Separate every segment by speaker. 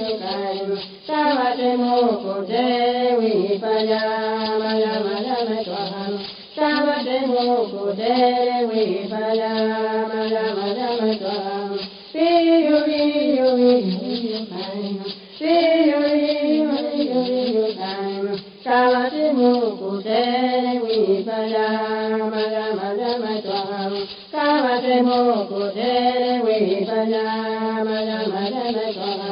Speaker 1: yokayo sarvatemo kurde vipayamayamayamashvaham
Speaker 2: sarvatemo kurde vipayamayamayamashvaham viyu viyu viyu yokayo viyu viyu viyu yokayo sarvatemo kurde vipayamayamayamashvaham sarvatemo kurde vipayamayamayamashvaham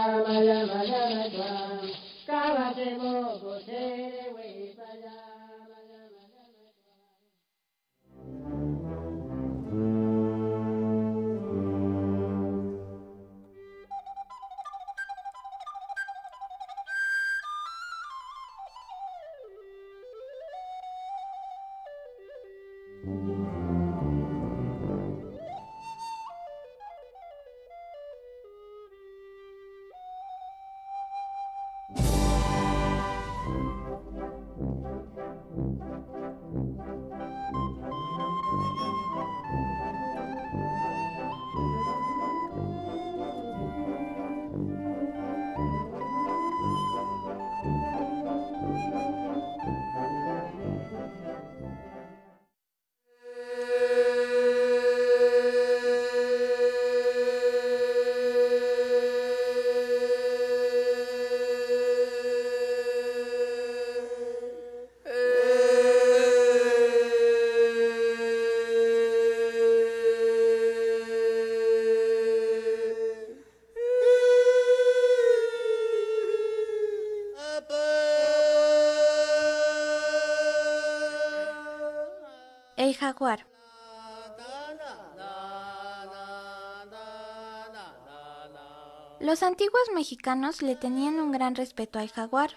Speaker 1: mexicanos le tenían un gran respeto al jaguar.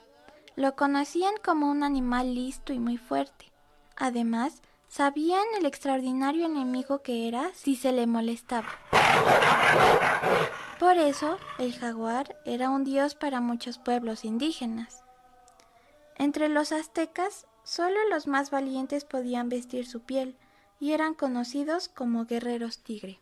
Speaker 1: Lo conocían como un animal listo y muy fuerte. Además, sabían el extraordinario enemigo que era si se le molestaba. Por eso, el jaguar era un dios para muchos pueblos indígenas. Entre los aztecas, solo los más valientes podían vestir su piel y eran conocidos como guerreros tigre.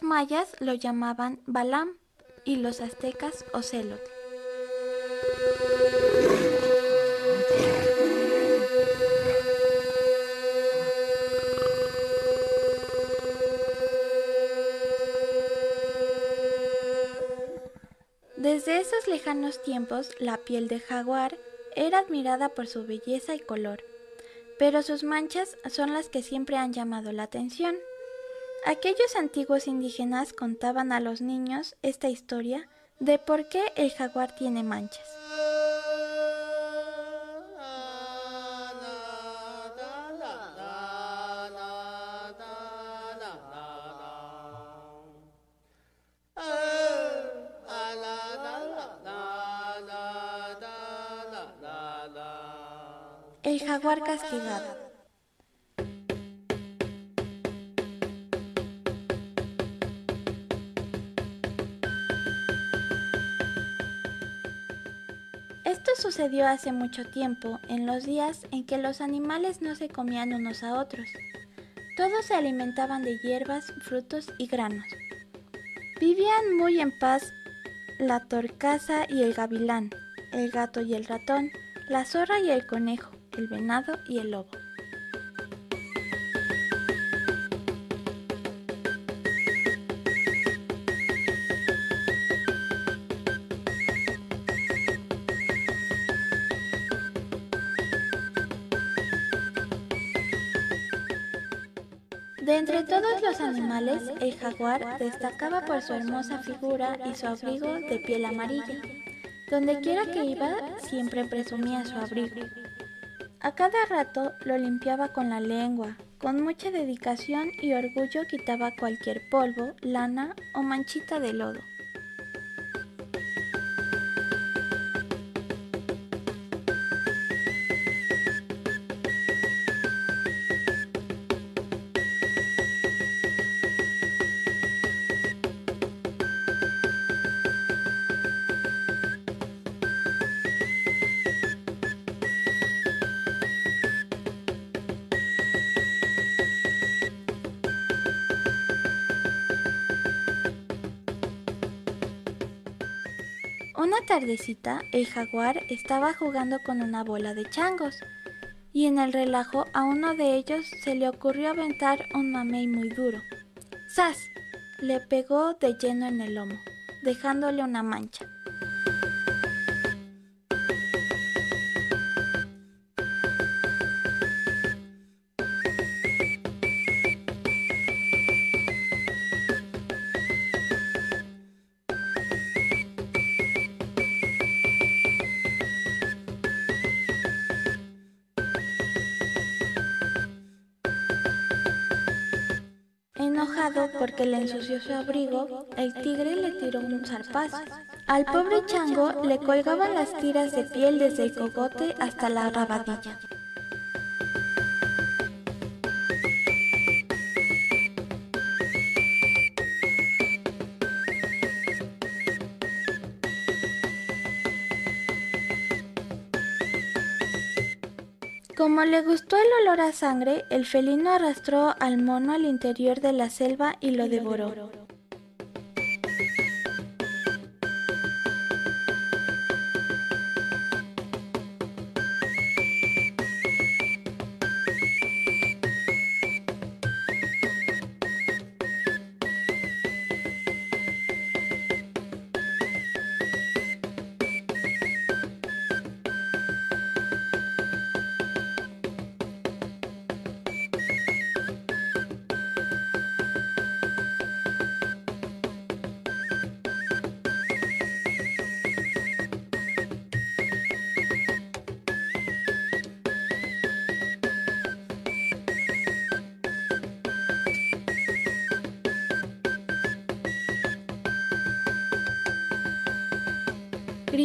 Speaker 1: Los mayas lo llamaban Balam y los aztecas Ocelot. Desde esos lejanos tiempos, la piel de jaguar era admirada por su belleza y color, pero sus manchas son las que siempre han llamado la atención. Aquellos antiguos indígenas contaban a los niños esta historia de por qué el jaguar tiene manchas. El jaguar castigado. Esto sucedió hace mucho tiempo, en los días en que los animales no se comían unos a otros. Todos se alimentaban de hierbas, frutos y granos. Vivían muy en paz la torcaza y el gavilán, el gato y el ratón, la zorra y el conejo, el venado y el lobo. Animales, el jaguar destacaba por su hermosa figura y su abrigo de piel amarilla. Donde quiera que iba, siempre presumía su abrigo. A cada rato lo limpiaba con la lengua. Con mucha dedicación y orgullo quitaba cualquier polvo, lana o manchita de lodo. Una tardecita, el jaguar estaba jugando con una bola de changos, y en el relajo a uno de ellos se le ocurrió aventar un mamey muy duro. ¡Sas! Le pegó de lleno en el lomo, dejándole una mancha. Ensució su abrigo, el tigre le tiró un zarpazo. Al pobre chango le colgaban las tiras de piel desde el cogote hasta la rabadilla. Como le gustó el olor a sangre, el felino arrastró al mono al interior de la selva y lo devoró.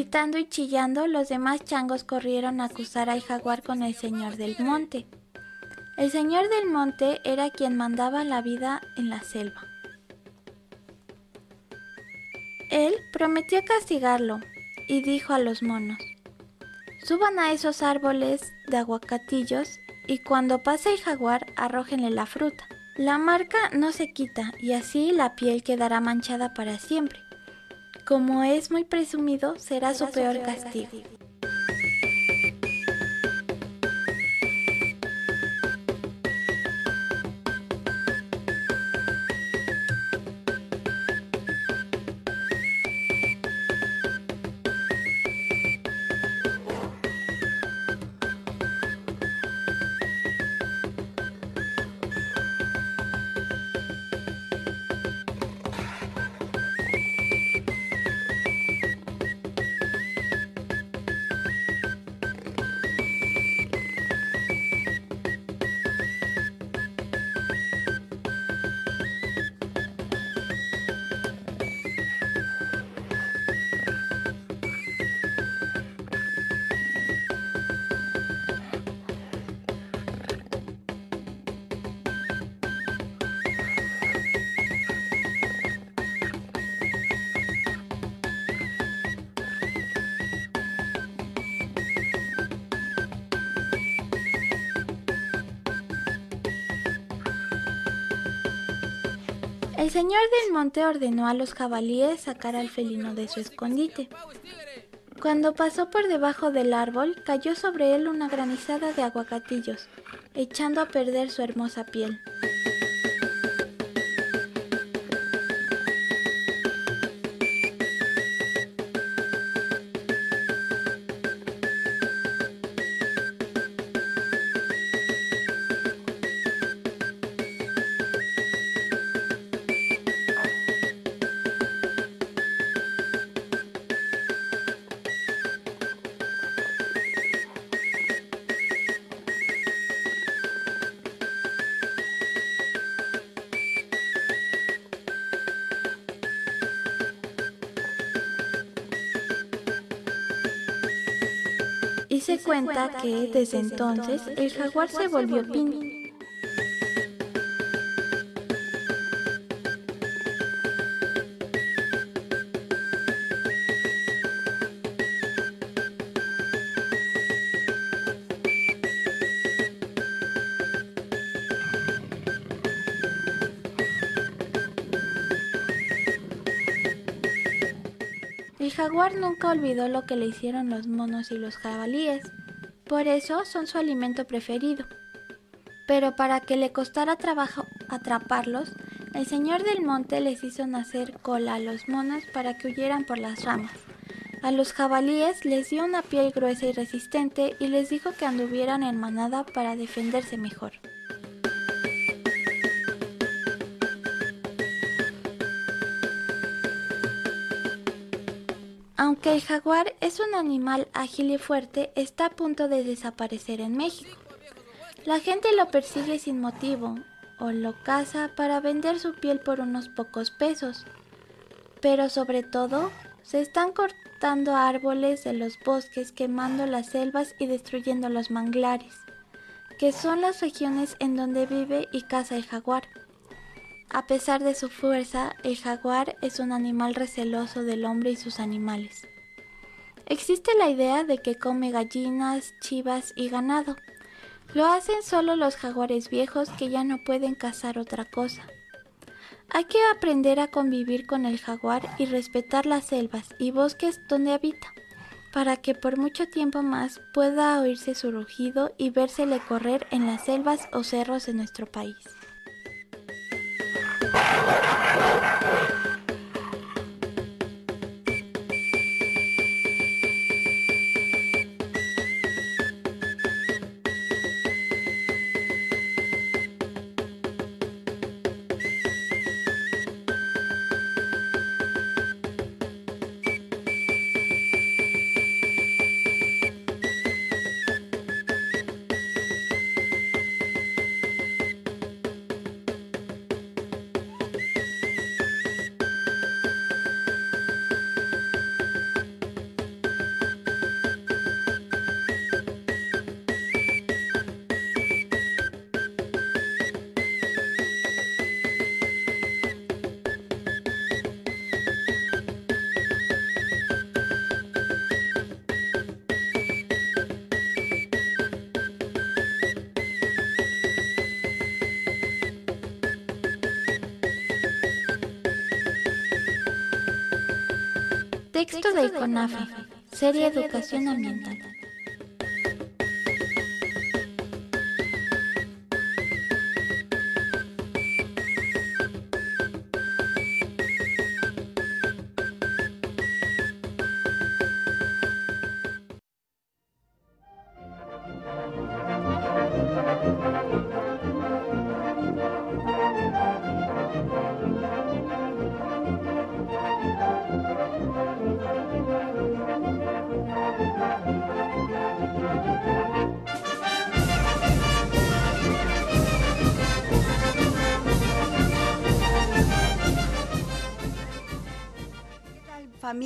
Speaker 1: Gritando y chillando, los demás changos corrieron a acusar al jaguar con el señor del monte. El señor del monte era quien mandaba la vida en la selva. Él prometió castigarlo y dijo a los monos, suban a esos árboles de aguacatillos y cuando pase el jaguar arrójenle la fruta. La marca no se quita y así la piel quedará manchada para siempre. Como es muy presumido, será su peor castigo. El señor del monte ordenó a los jabalíes sacar al felino de su escondite. Cuando pasó por debajo del árbol, cayó sobre él una granizada de aguacatillos, echando a perder su hermosa piel. Se cuenta que desde entonces el jaguar se volvió pin. Nunca olvidó lo que le hicieron los monos y los jabalíes, por eso son su alimento preferido. Pero para que le costara trabajo atraparlos, el señor del monte les hizo nacer cola a los monos para que huyeran por las ramas. A los jabalíes les dio una piel gruesa y resistente y les dijo que anduvieran en manada para defenderse mejor. El jaguar es un animal ágil y fuerte, está a punto de desaparecer en México. La gente lo persigue sin motivo o lo caza para vender su piel por unos pocos pesos. Pero sobre todo, se están cortando árboles de los bosques, quemando las selvas y destruyendo los manglares, que son las regiones en donde vive y caza el jaguar. A pesar de su fuerza, el jaguar es un animal receloso del hombre y sus animales. Existe la idea de que come gallinas, chivas y ganado. Lo hacen solo los jaguares viejos que ya no pueden cazar otra cosa. Hay que aprender a convivir con el jaguar y respetar las selvas y bosques donde habita, para que por mucho tiempo más pueda oírse su rugido y vérsele correr en las selvas o cerros de nuestro país. Texto de ICONAFE, Serie Educación Ambiental.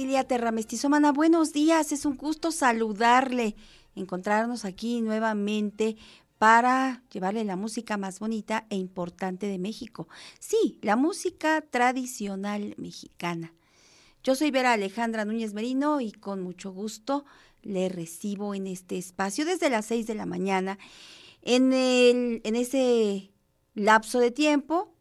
Speaker 3: Terra buenos días, es un gusto saludarle, encontrarnos aquí nuevamente para llevarle la música más bonita e importante de México. Sí, la música tradicional mexicana. Yo soy Vera Alejandra Núñez Merino y con mucho gusto le recibo en este espacio desde las 6 de la mañana. En, el, en ese lapso de tiempo,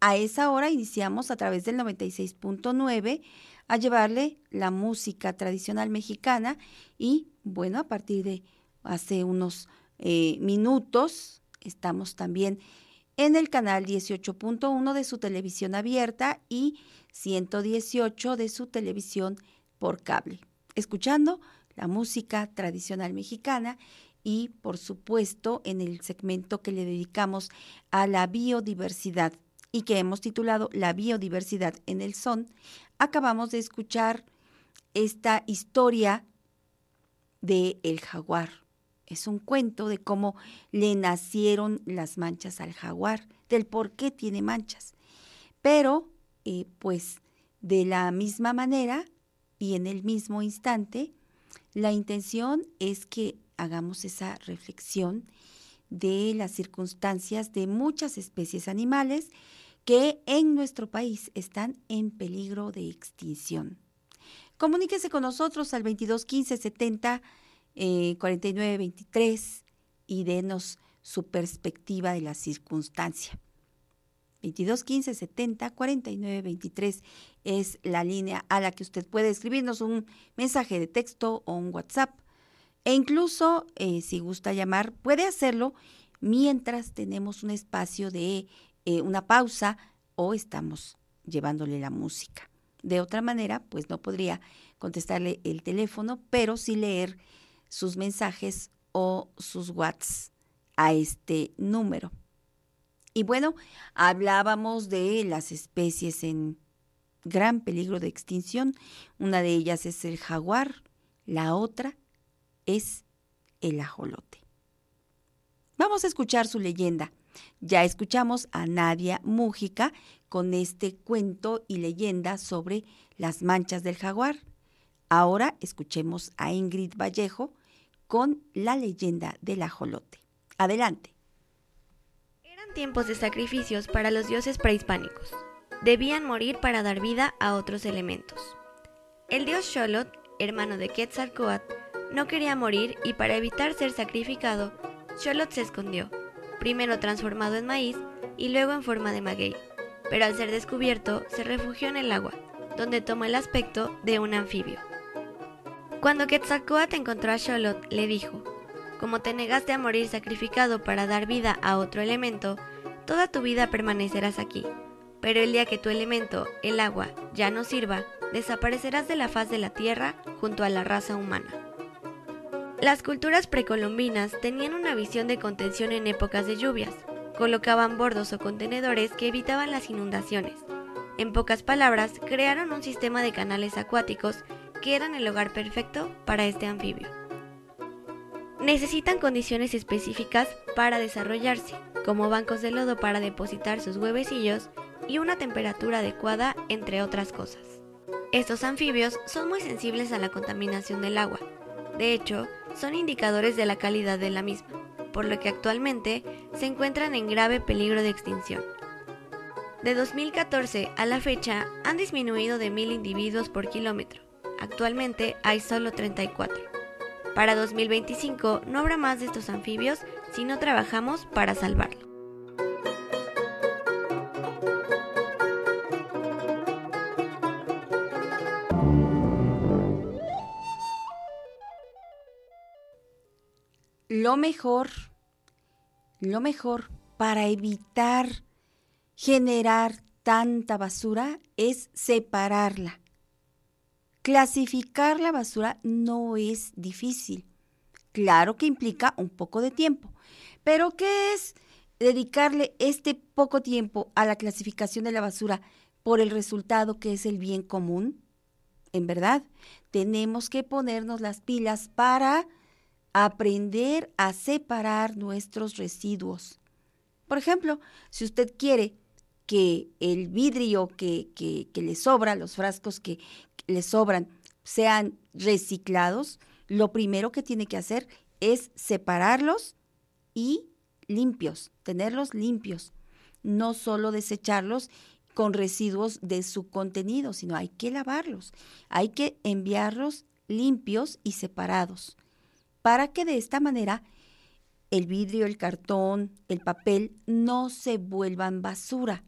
Speaker 3: a esa hora iniciamos a través del 96.9 a llevarle la música tradicional mexicana y bueno, a partir de hace unos eh, minutos estamos también en el canal 18.1 de su televisión abierta y 118 de su televisión por cable, escuchando la música tradicional mexicana y por supuesto en el segmento que le dedicamos a la biodiversidad y que hemos titulado La biodiversidad en el son, acabamos de escuchar esta historia de el jaguar. Es un cuento de cómo le nacieron las manchas al jaguar, del por qué tiene manchas. Pero, eh, pues, de la misma manera y en el mismo instante, la intención es que hagamos esa reflexión de las circunstancias de muchas especies animales que en nuestro país están en peligro de extinción. Comuníquese con nosotros al 2215 70 49 23 y denos su perspectiva de la circunstancia. 2215 70 49 23 es la línea a la que usted puede escribirnos un mensaje de texto o un WhatsApp. E incluso, eh, si gusta llamar, puede hacerlo mientras tenemos un espacio de eh, una pausa o estamos llevándole la música. De otra manera, pues no podría contestarle el teléfono, pero sí leer sus mensajes o sus WhatsApp a este número. Y bueno, hablábamos de las especies en gran peligro de extinción. Una de ellas es el jaguar, la otra es el ajolote. Vamos a escuchar su leyenda. Ya escuchamos a Nadia Mújica con este cuento y leyenda sobre las manchas del jaguar. Ahora escuchemos a Ingrid Vallejo con la leyenda del ajolote. Adelante.
Speaker 4: Eran tiempos de sacrificios para los dioses prehispánicos. Debían morir para dar vida a otros elementos. El dios Xolot, hermano de Quetzalcoatl, no quería morir y para evitar ser sacrificado, Xolot se escondió primero transformado en maíz y luego en forma de maguey, pero al ser descubierto se refugió en el agua, donde tomó el aspecto de un anfibio. Cuando Quetzalcoatl encontró a Xolot, le dijo, como te negaste a morir sacrificado para dar vida a otro elemento, toda tu vida permanecerás aquí, pero el día que tu elemento, el agua, ya no sirva, desaparecerás de la faz de la tierra junto a la raza humana. Las culturas precolombinas tenían una visión de contención en épocas de lluvias. Colocaban bordos o contenedores que evitaban las inundaciones. En pocas palabras, crearon un sistema de canales acuáticos que eran el hogar perfecto para este anfibio. Necesitan condiciones específicas para desarrollarse, como bancos de lodo para depositar sus huevecillos y una temperatura adecuada, entre otras cosas. Estos anfibios son muy sensibles a la contaminación del agua. De hecho, son indicadores de la calidad de la misma, por lo que actualmente se encuentran en grave peligro de extinción. De 2014 a la fecha han disminuido de mil individuos por kilómetro. Actualmente hay solo 34. Para 2025 no habrá más de estos anfibios si no trabajamos para salvarlo.
Speaker 3: Lo mejor, lo mejor para evitar generar tanta basura es separarla. Clasificar la basura no es difícil. Claro que implica un poco de tiempo. Pero ¿qué es dedicarle este poco tiempo a la clasificación de la basura por el resultado que es el bien común? En verdad, tenemos que ponernos las pilas para aprender a separar nuestros residuos. Por ejemplo, si usted quiere que el vidrio que, que, le sobra, los frascos que le sobran, sean reciclados, lo primero que tiene que hacer es separarlos y limpios, tenerlos limpios, no solo desecharlos con residuos de su contenido, sino hay que lavarlos, hay que enviarlos limpios y separados, para que de esta manera el vidrio, el cartón, el papel no se vuelvan basura.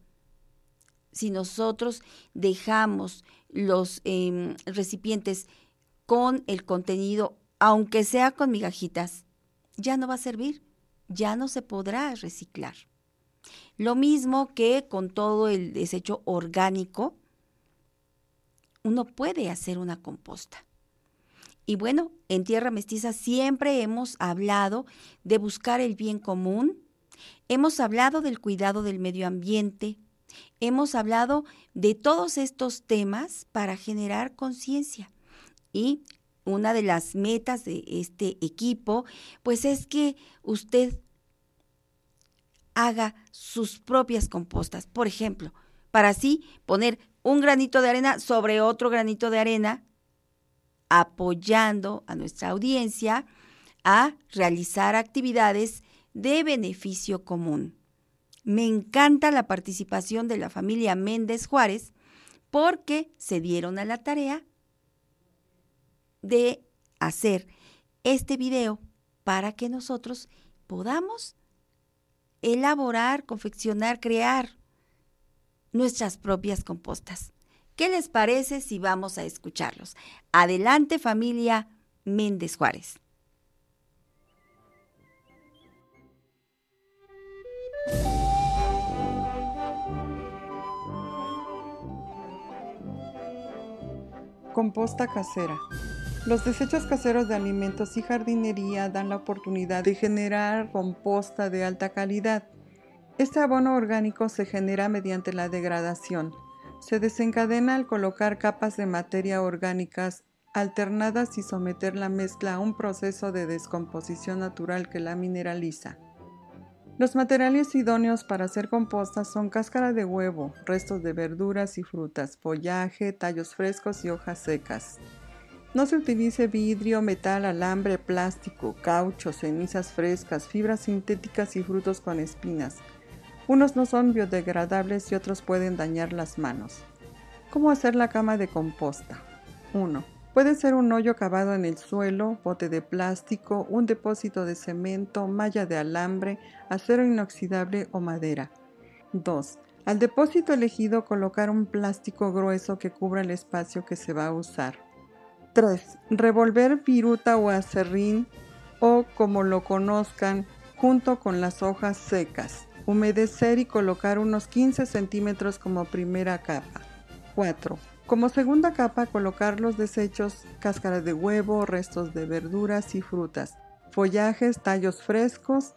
Speaker 3: Si nosotros dejamos los em, recipientes con el contenido, aunque sea con migajitas, ya no va a servir, ya no se podrá reciclar. Lo mismo que con todo el desecho orgánico, uno puede hacer una composta. Y bueno, en Tierra Mestiza siempre hemos hablado de buscar el bien común, hemos hablado del cuidado del medio ambiente, hemos hablado de todos estos temas para generar conciencia. Y una de las metas de este equipo, pues es que usted haga sus propias compostas. Por ejemplo, para así poner un granito de arena sobre otro granito de arena apoyando a nuestra audiencia a realizar actividades de beneficio común. Me encanta la participación de la familia Méndez Juárez porque se dieron a la tarea de hacer este video para que nosotros podamos elaborar, confeccionar, crear nuestras propias compostas. ¿Qué les parece si vamos a escucharlos? Adelante familia Méndez Juárez.
Speaker 5: Composta casera. Los desechos caseros de alimentos y jardinería dan la oportunidad de generar composta de alta calidad. Este abono orgánico se genera mediante la degradación se desencadena al colocar capas de materia orgánicas alternadas y someter la mezcla a un proceso de descomposición natural que la mineraliza. Los materiales idóneos para hacer compostas son cáscara de huevo, restos de verduras y frutas, follaje, tallos frescos y hojas secas. No se utilice vidrio, metal, alambre, plástico, caucho, cenizas frescas, fibras sintéticas y frutos con espinas. Unos no son biodegradables y otros pueden dañar las manos. ¿Cómo hacer la cama de composta? 1. Puede ser un hoyo cavado en el suelo, bote de plástico, un depósito de cemento, malla de alambre, acero inoxidable o madera. 2. Al depósito elegido colocar un plástico grueso que cubra el espacio que se va a usar. 3. Revolver viruta o acerrín o como lo conozcan junto con las hojas secas. Humedecer y colocar unos 15 centímetros como primera capa. 4. Como segunda capa colocar los desechos, cáscaras de huevo, restos de verduras y frutas, follajes, tallos frescos.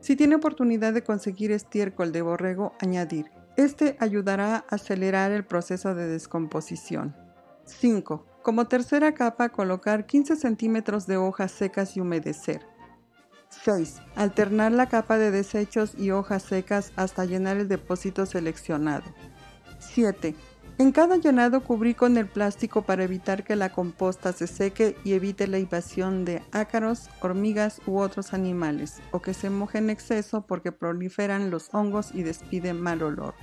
Speaker 5: Si tiene oportunidad de conseguir estiércol de borrego, añadir. Este ayudará a acelerar el proceso de descomposición. 5. Como tercera capa colocar 15 centímetros de hojas secas y humedecer. 6. Alternar la capa de desechos y hojas secas hasta llenar el depósito seleccionado. 7. En cada llenado cubrí con el plástico para evitar que la composta se seque y evite la invasión de ácaros, hormigas u otros animales, o que se moje en exceso porque proliferan los hongos y despiden mal olor.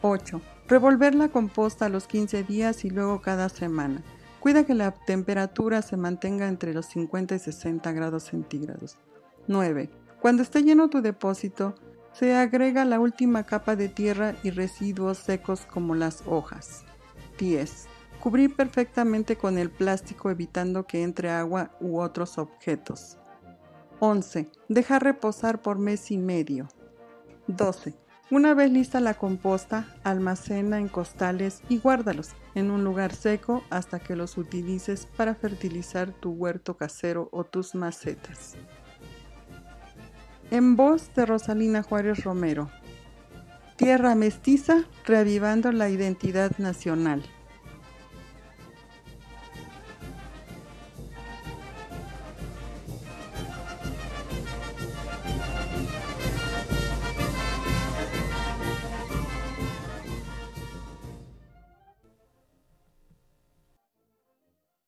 Speaker 5: 8. Revolver la composta a los 15 días y luego cada semana. Cuida que la temperatura se mantenga entre los 50 y 60 grados centígrados. 9. Cuando esté lleno tu depósito, se agrega la última capa de tierra y residuos secos como las hojas. 10. Cubrir perfectamente con el plástico evitando que entre agua u otros objetos. 11. Dejar reposar por mes y medio. 12. Una vez lista la composta, almacena en costales y guárdalos en un lugar seco hasta que los utilices para fertilizar tu huerto casero o tus macetas. En voz de Rosalina Juárez Romero. Tierra mestiza, reavivando la identidad nacional.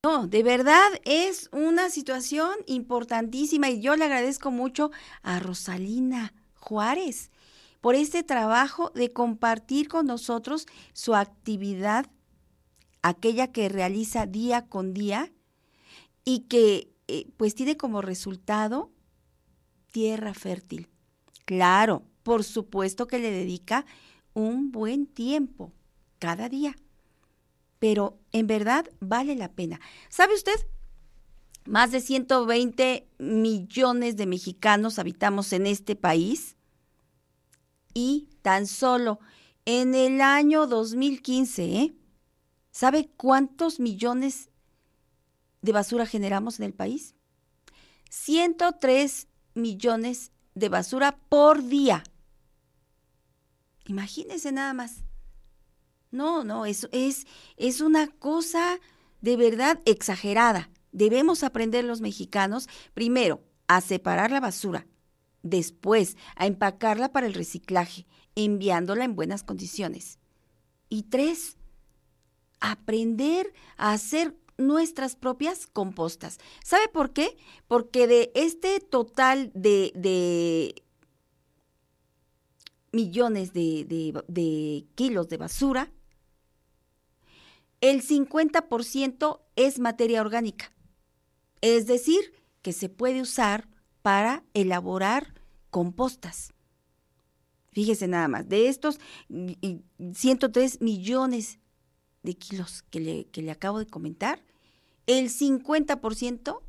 Speaker 3: De verdad es una situación importantísima y yo le agradezco mucho a Rosalina Juárez por este trabajo de compartir con nosotros su actividad, aquella que realiza día con día y que eh, pues tiene como resultado tierra fértil. Claro, por supuesto que le dedica un buen tiempo cada día pero en verdad vale la pena. ¿Sabe usted? Más de 120 millones de mexicanos habitamos en este país y tan solo en el año 2015, ¿eh? ¿sabe cuántos millones de basura generamos en el país? 103 millones de basura por día. Imagínense nada más. No, no, es, es, es una cosa de verdad exagerada. Debemos aprender los mexicanos, primero, a separar la basura, después, a empacarla para el reciclaje, enviándola en buenas condiciones. Y tres, aprender a hacer nuestras propias compostas. ¿Sabe por qué? Porque de este total de, de millones de, de, de, kilos de basura, el 50% es materia orgánica. Es decir, que se puede usar para elaborar compostas. Fíjese nada más, de estos 103 millones de kilos que le, acabo de comentar, el 50%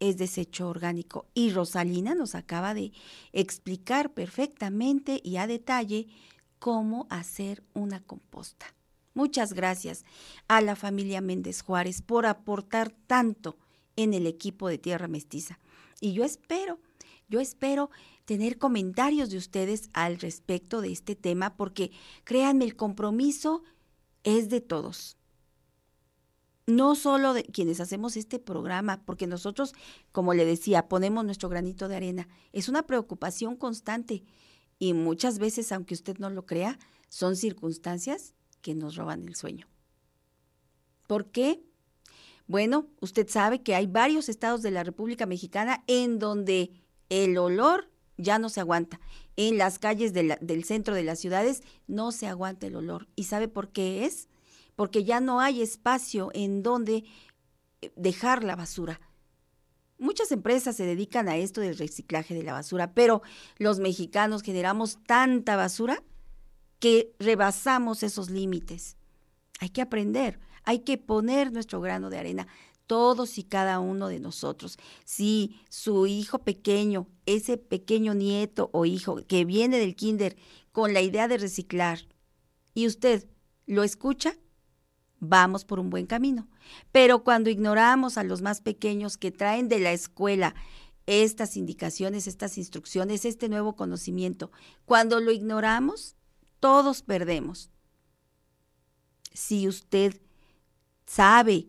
Speaker 3: es desecho orgánico. Y Rosalina nos acaba de explicar perfectamente y a detalle cómo hacer una composta. Muchas gracias a la familia Méndez Juárez por aportar tanto en el equipo de Tierra Mestiza. Y yo espero, yo espero tener comentarios de ustedes al respecto de este tema porque créanme, el compromiso es de todos. No solo de quienes hacemos este programa, porque nosotros, como le decía, ponemos nuestro granito de arena. Es una preocupación constante y muchas veces, aunque usted no lo crea, son circunstancias que nos roban el sueño. ¿Por qué? Bueno, usted sabe que hay varios estados de la República Mexicana en donde el olor ya no se aguanta. En las calles del centro de las ciudades no se aguanta el olor. ¿Y sabe por qué es? Porque ya no hay espacio en donde eh, dejar la basura. Muchas empresas se dedican a esto del reciclaje de la basura, pero los mexicanos generamos tanta basura que rebasamos esos límites. Hay que aprender, hay que poner nuestro grano de arena, todos y cada uno de nosotros. Si su hijo pequeño, ese pequeño nieto o hijo que viene del kinder con la idea de reciclar y usted lo escucha, vamos por un buen camino. Pero cuando ignoramos a los más pequeños que traen de la escuela estas indicaciones, estas instrucciones, este nuevo conocimiento, cuando lo ignoramos, todos perdemos. Si usted sabe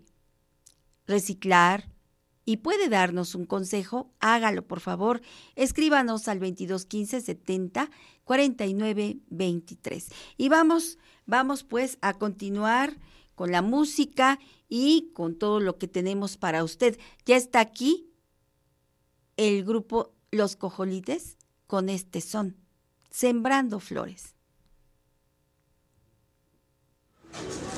Speaker 3: reciclar y puede darnos un consejo, hágalo por favor. Escríbanos al 2215 70 49 23. Y vamos, vamos pues a continuar con la música y con todo lo que tenemos para usted. Ya está aquí el grupo Los Cojolites con este son, Sembrando Flores.
Speaker 6: Thank you.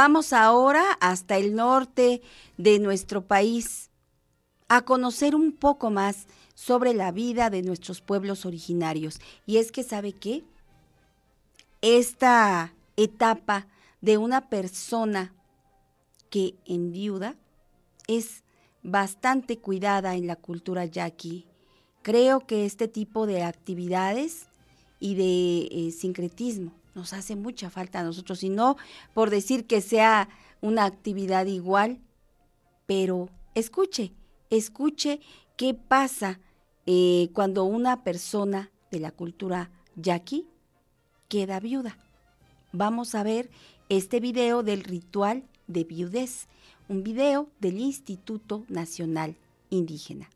Speaker 3: Vamos ahora hasta el norte de nuestro país a conocer un poco más sobre la vida de nuestros pueblos originarios. Y es que, ¿sabe qué? Esta etapa de una persona que enviuda es bastante cuidada en la cultura yaqui. Creo que este tipo de actividades y de eh, sincretismo nos hace mucha falta a nosotros, y no por decir que sea una actividad igual, pero escuche, escuche qué pasa eh, cuando una persona de la cultura yaqui queda viuda. Vamos a ver este video del ritual de viudez, un video del Instituto Nacional Indígena.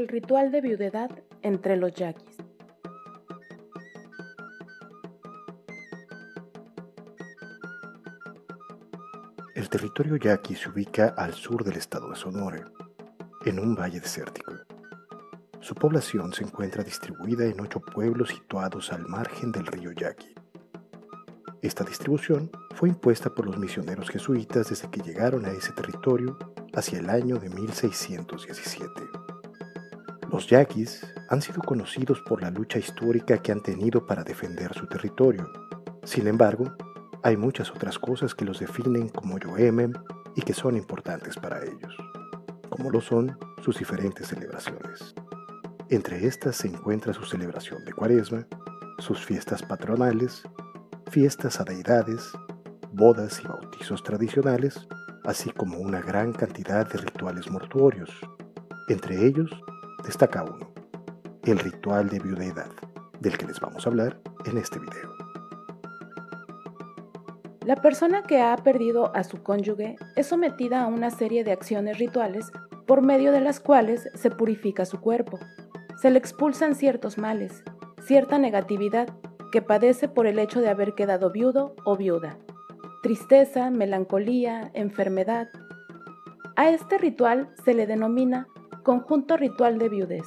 Speaker 7: El ritual de viudedad entre los yaquis.
Speaker 8: El territorio yaqui se ubica al sur del estado de Sonora, en un valle desértico. Su población se encuentra distribuida en ocho pueblos situados al margen del río Yaqui. Esta distribución fue impuesta por los misioneros jesuitas desde que llegaron a ese territorio hacia el año de 1617. Los yaquis han sido conocidos por la lucha histórica que han tenido para defender su territorio. Sin embargo, hay muchas otras cosas que los definen como Yoemem y que son importantes para ellos, como lo son sus diferentes celebraciones. Entre estas se encuentra su celebración de Cuaresma, sus fiestas patronales, fiestas a deidades, bodas y bautizos tradicionales, así como una gran cantidad de rituales mortuorios. Entre ellos destaca uno, el ritual de viudedad, del que les vamos a hablar en este video.
Speaker 7: La persona que ha perdido a su cónyuge es sometida a una serie de acciones rituales por medio de las cuales se purifica su cuerpo. Se le expulsan ciertos males, cierta negatividad que padece por el hecho de haber quedado viudo o viuda. Tristeza, melancolía, enfermedad. A este ritual se le denomina conjunto ritual de viudez.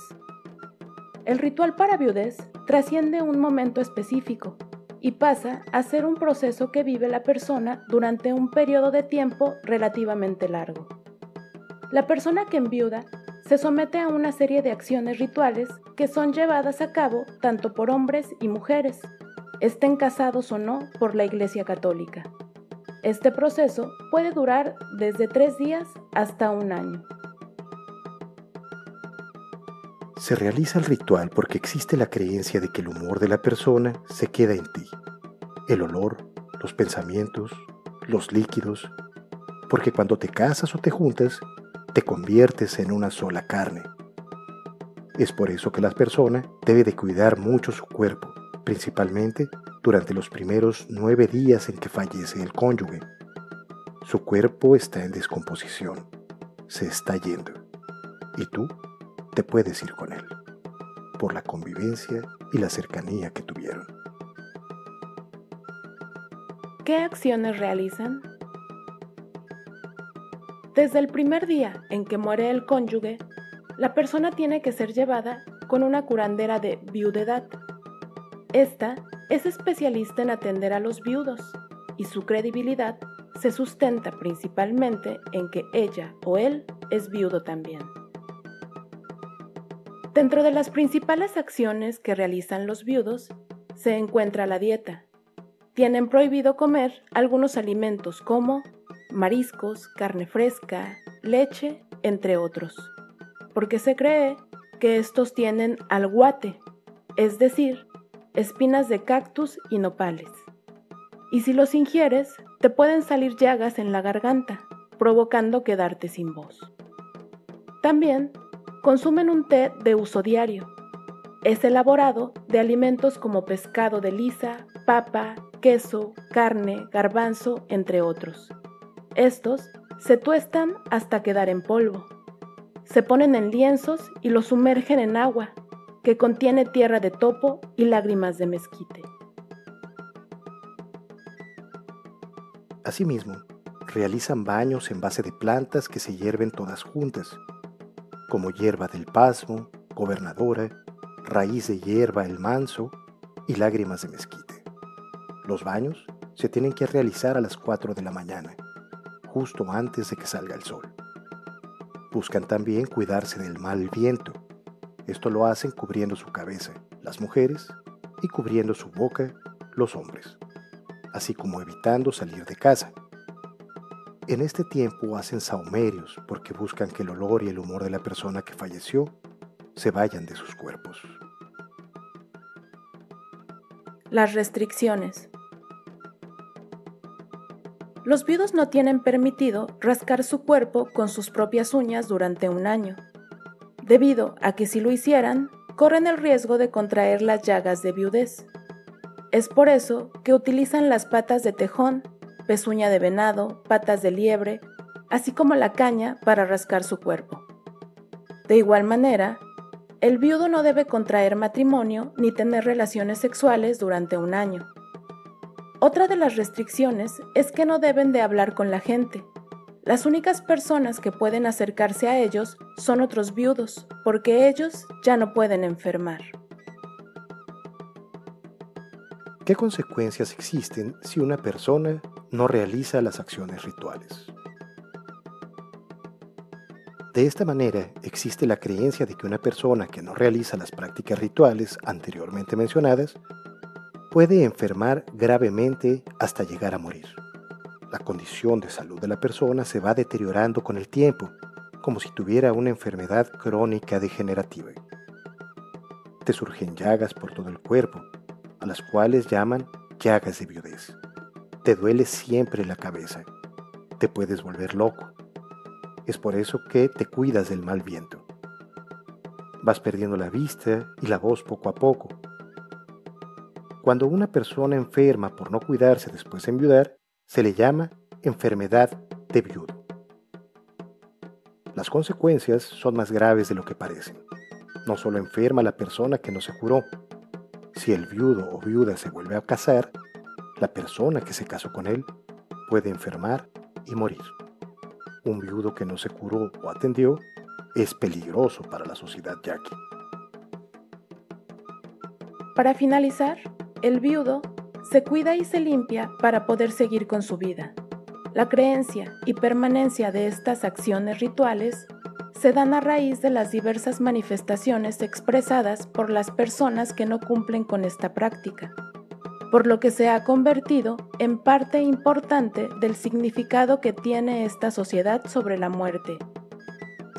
Speaker 7: El ritual para viudez trasciende un momento específico y pasa a ser un proceso que vive la persona durante un periodo de tiempo relativamente largo. La persona que enviuda se somete a una serie de acciones rituales que son llevadas a cabo tanto por hombres y mujeres, estén casados o no por la Iglesia Católica. Este proceso puede durar desde tres días hasta un año.
Speaker 8: Se realiza el ritual porque existe la creencia de que el humor de la persona se queda en ti. El olor, los pensamientos, los líquidos. Porque cuando te casas o te juntas, te conviertes en una sola carne. Es por eso que la persona debe de cuidar mucho su cuerpo, principalmente durante los primeros nueve días en que fallece el cónyuge. Su cuerpo está en descomposición, se está yendo. ¿Y tú? Te puedes ir con él, por la convivencia y la cercanía que tuvieron.
Speaker 7: ¿Qué acciones realizan? Desde el primer día en que muere el cónyuge, la persona tiene que ser llevada con una curandera de viudedad. Esta es especialista en atender a los viudos y su credibilidad se sustenta principalmente en que ella o él es viudo también. Dentro de las principales acciones que realizan los viudos se encuentra la dieta. Tienen prohibido comer algunos alimentos como mariscos, carne fresca, leche, entre otros, porque se cree que estos tienen alguate, es decir, espinas de cactus y nopales. Y si los ingieres, te pueden salir llagas en la garganta, provocando quedarte sin voz. También consumen un té de uso diario. Es elaborado de alimentos como pescado de lisa, papa, queso, carne, garbanzo, entre otros. Estos se tuestan hasta quedar en polvo. Se ponen en lienzos y los sumergen en agua, que contiene tierra de topo y lágrimas de mezquite.
Speaker 8: Asimismo, realizan baños en base de plantas que se hierven todas juntas como hierba del pasmo, gobernadora, raíz de hierba el manso y lágrimas de mezquite. Los baños se tienen que realizar a las 4 de la mañana, justo antes de que salga el sol. Buscan también cuidarse del mal viento. Esto lo hacen cubriendo su cabeza, las mujeres, y cubriendo su boca, los hombres, así como evitando salir de casa. En este tiempo hacen saumerios porque buscan que el olor y el humor de la persona que falleció se vayan de sus cuerpos.
Speaker 7: Las restricciones. Los viudos no tienen permitido rascar su cuerpo con sus propias uñas durante un año, debido a que si lo hicieran, corren el riesgo de contraer las llagas de viudez. Es por eso que utilizan las patas de tejón, pezuña de venado, patas de liebre, así como la caña para rascar su cuerpo. De igual manera, el viudo no debe contraer matrimonio ni tener relaciones sexuales durante un año. Otra de las restricciones es que no deben de hablar con la gente. Las únicas personas que pueden acercarse a ellos son otros viudos, porque ellos ya no pueden enfermar.
Speaker 8: ¿Qué consecuencias existen si una persona no realiza las acciones rituales? De esta manera, existe la creencia de que una persona que no realiza las prácticas rituales anteriormente mencionadas puede enfermar gravemente hasta llegar a morir. La condición de salud de la persona se va deteriorando con el tiempo, como si tuviera una enfermedad crónica degenerativa. Te surgen llagas por todo el cuerpo, a las cuales llaman llagas de viudez. Te duele siempre la cabeza. Te puedes volver loco. Es por eso que te cuidas del mal viento. Vas perdiendo la vista y la voz poco a poco, cuando una persona enferma por no cuidarse después de enviudar, se le llama enfermedad de viudo. Las consecuencias son más graves de lo que parecen. No solo enferma la persona que no se curó. Si el viudo o viuda se vuelve a casar, la persona que se casó con él puede enfermar y morir. Un viudo que no se curó o atendió es peligroso para la sociedad yaqui.
Speaker 7: Para finalizar, el viudo se cuida y se limpia para poder seguir con su vida. La creencia y permanencia de estas acciones rituales se dan a raíz de las diversas manifestaciones expresadas por las personas que no cumplen con esta práctica, por lo que se ha convertido en parte importante del significado que tiene esta sociedad sobre la muerte,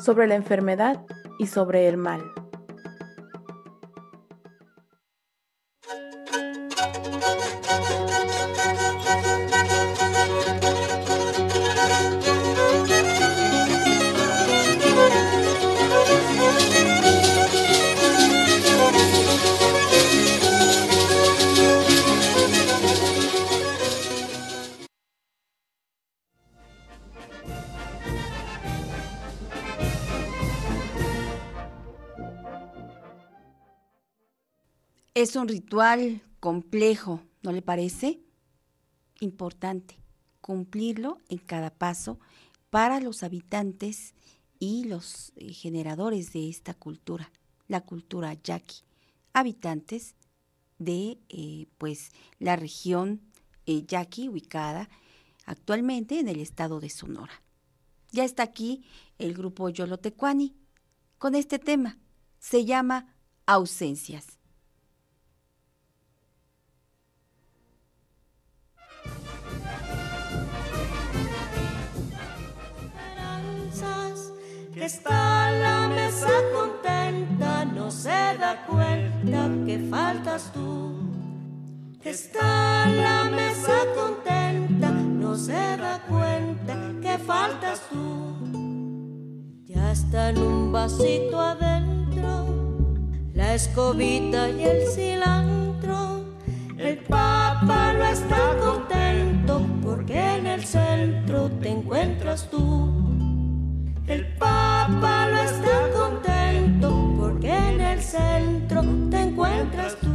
Speaker 7: sobre la enfermedad y sobre el mal.
Speaker 3: Es un ritual complejo, ¿no le parece? Importante cumplirlo en cada paso para los habitantes y los eh, generadores de esta cultura, la cultura yaqui, habitantes de eh, pues la región eh, yaqui ubicada actualmente en el estado de Sonora. Ya está aquí el grupo Yolotecuani con este tema. Se llama Ausencias.
Speaker 9: Que está la mesa contenta, no se da cuenta que faltas tú. Que está la mesa contenta, no se da cuenta que faltas tú. Ya está en un vasito adentro, la escobita y el cilantro. El papa no está contento porque en el centro te encuentras tú. El Papa no está contento porque en el centro te encuentras tú.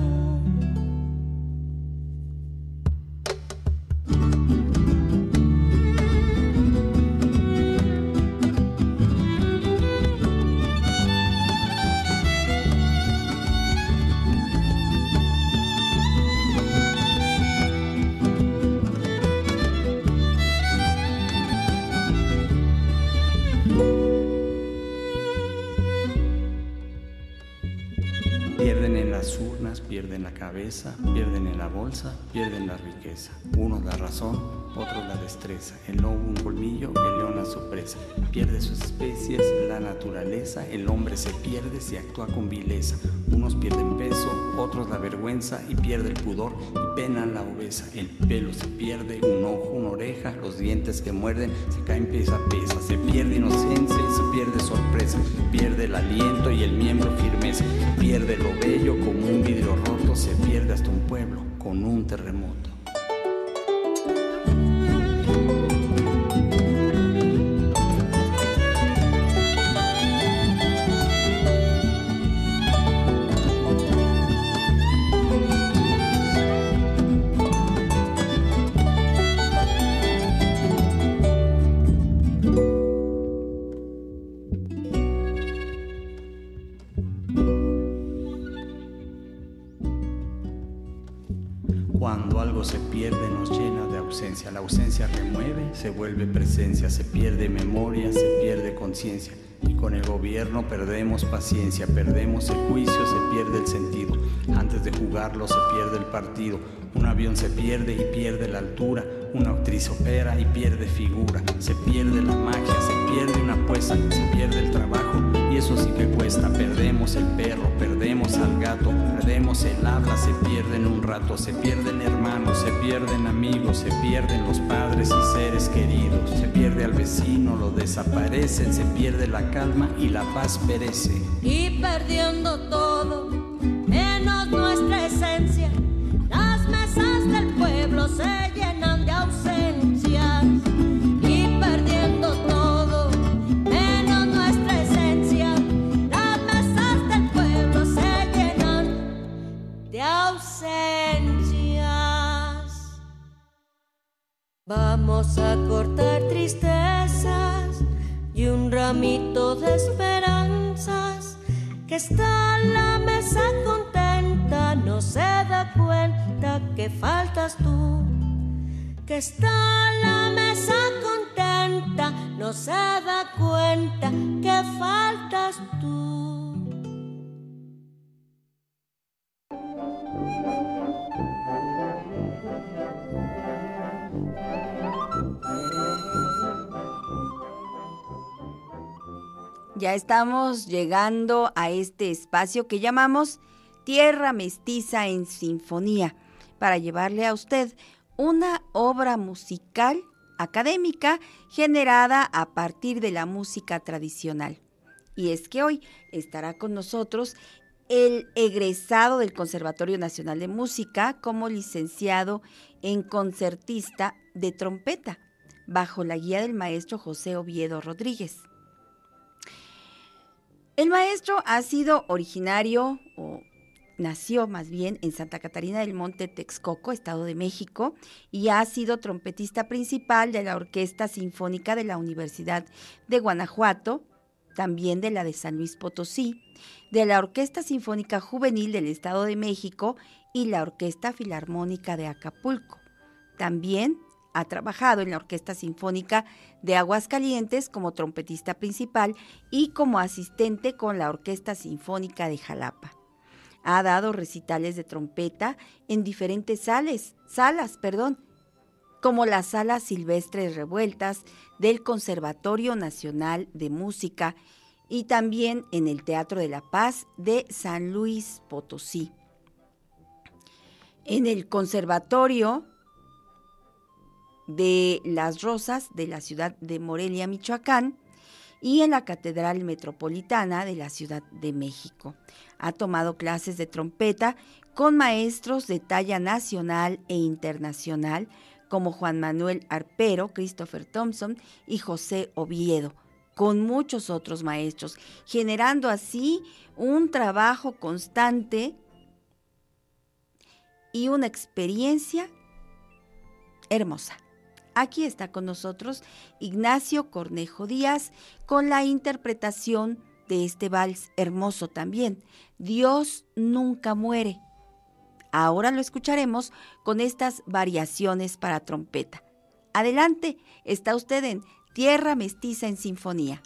Speaker 10: Cabeza, pierden en la bolsa, pierden la riqueza. Unos la razón, otros la destreza. El lobo un colmillo, el león a su. Pierde sus especies, la naturaleza. El hombre se pierde si actúa con vileza. Unos pierden peso, otros la vergüenza y pierde el pudor y pena la obesa. El pelo se pierde, un ojo, una oreja, los dientes que muerden se caen pieza a pieza. Se pierde inocencia se pierde sorpresa. Pierde el aliento y el miembro firmeza. Pierde lo bello como un vidrio roto. Se pierde hasta un pueblo con un terremoto. Se vuelve presencia, se pierde memoria, se pierde conciencia. Y con el gobierno perdemos paciencia, perdemos el juicio, se pierde el sentido. Antes de jugarlo se pierde el partido. Un avión se pierde y pierde la altura. Una actriz opera y pierde figura. Se pierde la magia, se pierde una apuesta, se pierde el trabajo y eso sí que cuesta. Perdemos el perro, perdemos al gato, perdemos el habla, se pierden un rato, se pierden hermanos, se pierden amigos, se pierden los padres y seres queridos. Se pierde al vecino, lo desaparecen, se pierde la calma y la paz perece.
Speaker 9: Y perdiendo todo, menos nuestra esencia, las mesas del pueblo se llenan de ausencias. Y perdiendo todo, menos nuestra esencia, las mesas del pueblo se llenan de ausencias. Vamos a cortar tristezas y un ramito de esperanzas que está en la mesa contenta, no se da cuenta que faltas tú. Que está en la mesa contenta, no se da cuenta que faltas tú.
Speaker 3: Ya estamos llegando a este espacio que llamamos Tierra Mestiza en Sinfonía, para llevarle a usted una obra musical académica generada a partir de la música tradicional. Y es que hoy estará con nosotros el egresado del Conservatorio Nacional de Música como licenciado en concertista de trompeta, bajo la guía del maestro José Oviedo Rodríguez. El maestro ha sido originario o nació más bien en Santa Catarina del Monte, Texcoco, Estado de México, y ha sido trompetista principal de la Orquesta Sinfónica de la Universidad de Guanajuato, también de la de San Luis Potosí, de la Orquesta Sinfónica Juvenil del Estado de México y la Orquesta Filarmónica de Acapulco. También ha trabajado en la Orquesta Sinfónica de Aguascalientes como trompetista principal y como asistente con la Orquesta Sinfónica de Jalapa. Ha dado recitales de trompeta en diferentes sales, salas, perdón, como las salas silvestres revueltas del Conservatorio Nacional de Música y también en el Teatro de la Paz de San Luis Potosí. En el Conservatorio de las Rosas de la ciudad de Morelia, Michoacán, y en la Catedral Metropolitana de la Ciudad de México. Ha tomado clases de trompeta con maestros de talla nacional e internacional como Juan Manuel Arpero, Christopher Thompson y José Oviedo, con muchos otros maestros, generando así un trabajo constante y una experiencia hermosa. Aquí está con nosotros Ignacio Cornejo Díaz con la interpretación de este vals hermoso también, Dios nunca muere. Ahora lo escucharemos con estas variaciones para trompeta. Adelante, está usted en Tierra Mestiza en Sinfonía.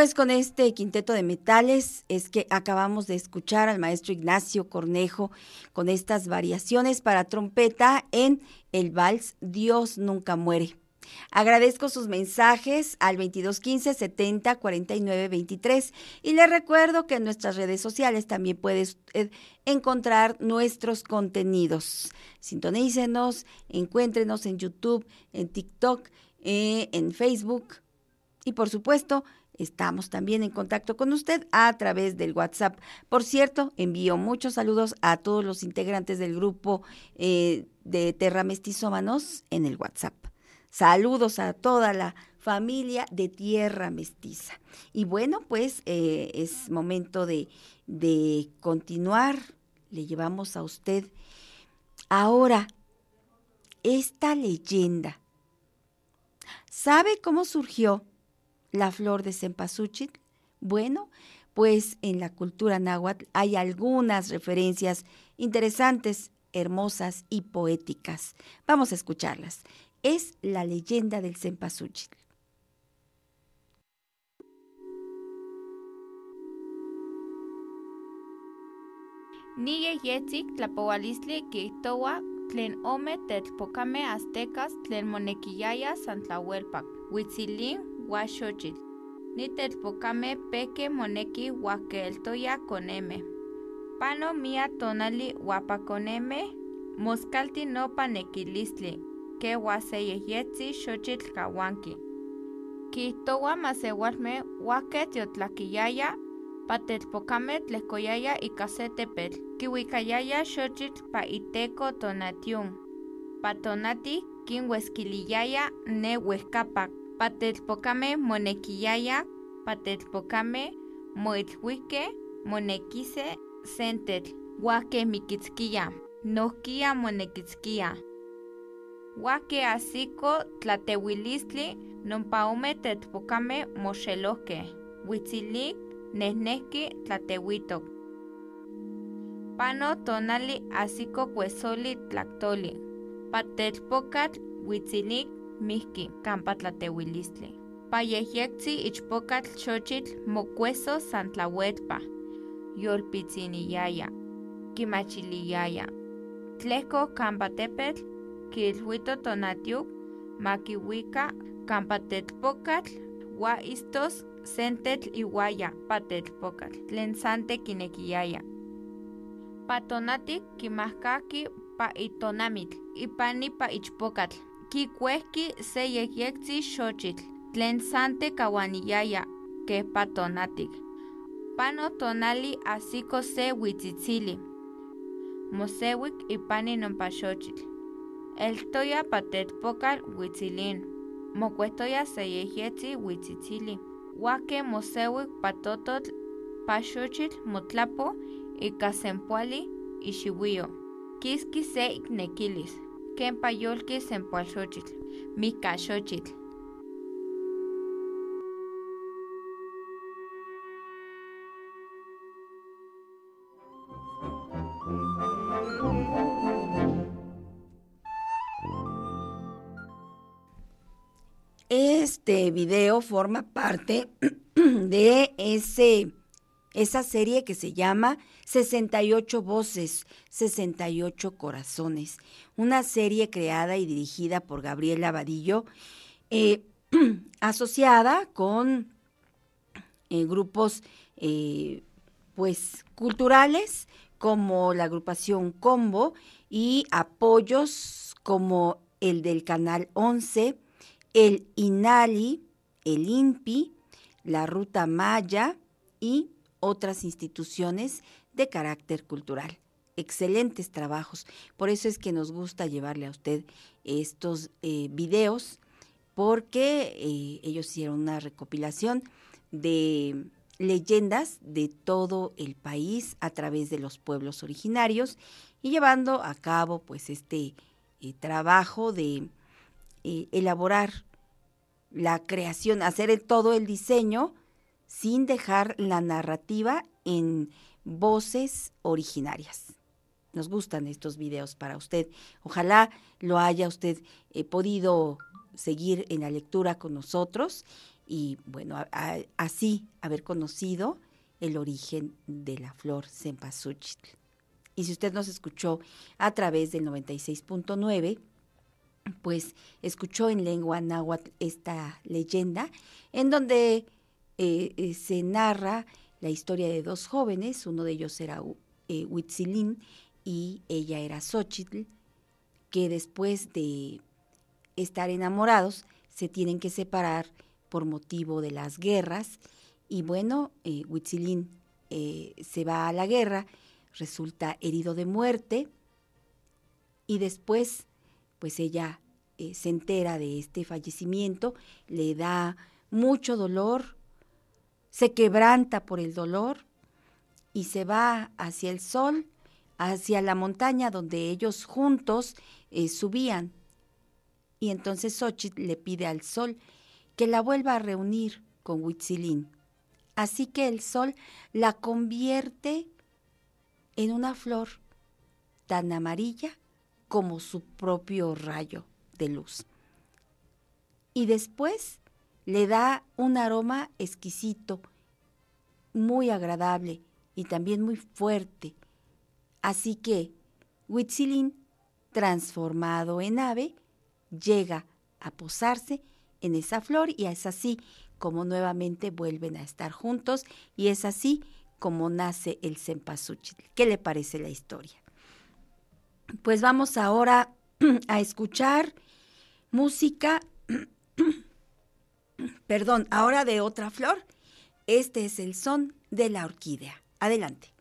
Speaker 3: Pues con este quinteto de metales es que acabamos de escuchar al maestro Ignacio Cornejo con estas variaciones para trompeta en el vals Dios nunca muere. Agradezco sus mensajes al 2215 70 49 23 y les recuerdo que en nuestras redes sociales también puedes encontrar nuestros contenidos. Sintonícenos, encuéntrenos en YouTube, en TikTok, eh, en Facebook y por supuesto Estamos también en contacto con usted a través del WhatsApp. Por cierto, envío muchos saludos a todos los integrantes del grupo eh, de Terra Mestizómanos en el WhatsApp. Saludos a toda la familia de Tierra Mestiza. Y bueno, pues eh, es momento de, de continuar. Le llevamos a usted ahora esta leyenda. ¿Sabe cómo surgió? La flor de cempasúchil? Bueno, pues en la cultura náhuatl hay algunas referencias interesantes, hermosas y poéticas. Vamos a escucharlas. Es la leyenda del cempasúchil.
Speaker 11: Niye yetzik tlapoualistli kihtowa tlen ome telpokame aztecas tlen monekiyaya santlahuelpac, huitzilin huaxochitl. Nitelpocame peke moneki huakeltoya coneme. Pano mia tonali huapaconeme, moscalti nopa nekilistli, que huaseyeyetzi xochitl kawanki. Kihtowa masewalme huaket yotlakiyaya, patelpocame tlehkoyaya ika se tepetl, kiwikayaya xochitl pa iteko tonatiun. Patonati kinhueskiliyaya ne huehkapak patelpocame monekiyaya, patelpocame moilhuike, monekise sentetl, huake mikitzkia, nohkia monekitzkia. Huake asiko tlatewilistli, nompaome telpocame moxelohke, huitzilik nehnehki tlatewitok. Pano tonali asiko kuesoli tlaktoli, patelpocatl huitzilik mihki kampa tlatewilistli. Payehyektzi ichpokatl xochitl mokueso santlauetpa, yolpitziniyaya, kimachiliyaya. Tlehko kampa tepetl, kilhuito tonatiuk, makiwika kampa tetpokatl, wa istos sentetl iwaya patetpokatl, tlen sante kinekiyaya. Patonatik kimahkaki pa itonamitl, ipani pa ichpokatl, kikuehki se yehyektzin xochitl, tlen sante kawaniyaya, ke patonatik. Pano tonali asiko se huitzitzili. Mosewik ipani nompa xochitl. Eltoya patetpokal huitzilin. Mokuestoya se yehyetzi huitzitzili. Wake mosewik patototl paxochitl motlapo ika sempuali ixiuio. Kiski se iknekilis. Kempa yolki sempualxochitl. Mika xochitl.
Speaker 3: Este video forma parte de ese, esa serie que se llama 68 Voces, 68 Corazones, una serie creada y dirigida por Gabriela Vadillo, eh, asociada con eh, grupos eh, pues culturales como la agrupación Combo y apoyos como el del Canal 11, el INALI, el INPI, la Ruta Maya y otras instituciones de carácter cultural. Excelentes trabajos. Por eso es que nos gusta llevarle a usted estos eh, videos, porque eh, ellos hicieron una recopilación de leyendas de todo el país a través de los pueblos originarios y llevando a cabo pues este eh, trabajo de elaborar la creación, hacer todo el diseño sin dejar la narrativa en voces originarias. Nos gustan estos videos para usted. Ojalá lo haya usted eh, podido seguir en la lectura con nosotros
Speaker 9: y bueno, así haber conocido el origen de la flor cempasúchil. Y si usted nos escuchó a través del 96.9, pues escuchó en lengua náhuatl esta leyenda en donde eh, eh, se narra la historia de dos jóvenes, uno de ellos era eh, y ella era Xochitl, que después de estar enamorados se tienen que separar por motivo de las guerras. Y bueno, eh, Huitzilín eh, se va a la guerra, resulta herido de muerte y después pues ella se entera de este fallecimiento, le da mucho dolor, se quebranta por el dolor y se va hacia el sol, hacia la montaña donde ellos juntos eh, subían. Y entonces Xochitl le pide al sol que la vuelva a reunir con Huitzilín. Así que el sol la convierte en una flor tan amarilla como su propio rayo de luz. Y después le da un aroma exquisito, muy agradable y también muy fuerte. Así que Huitzilín, transformado en ave, llega a posarse en esa flor y es así como nuevamente vuelven a estar juntos y es así como nace el cempasúchil. ¿Qué le parece la historia? Pues vamos ahora a escuchar música, perdón, ahora de otra flor. Este es el son de la orquídea. Adelante.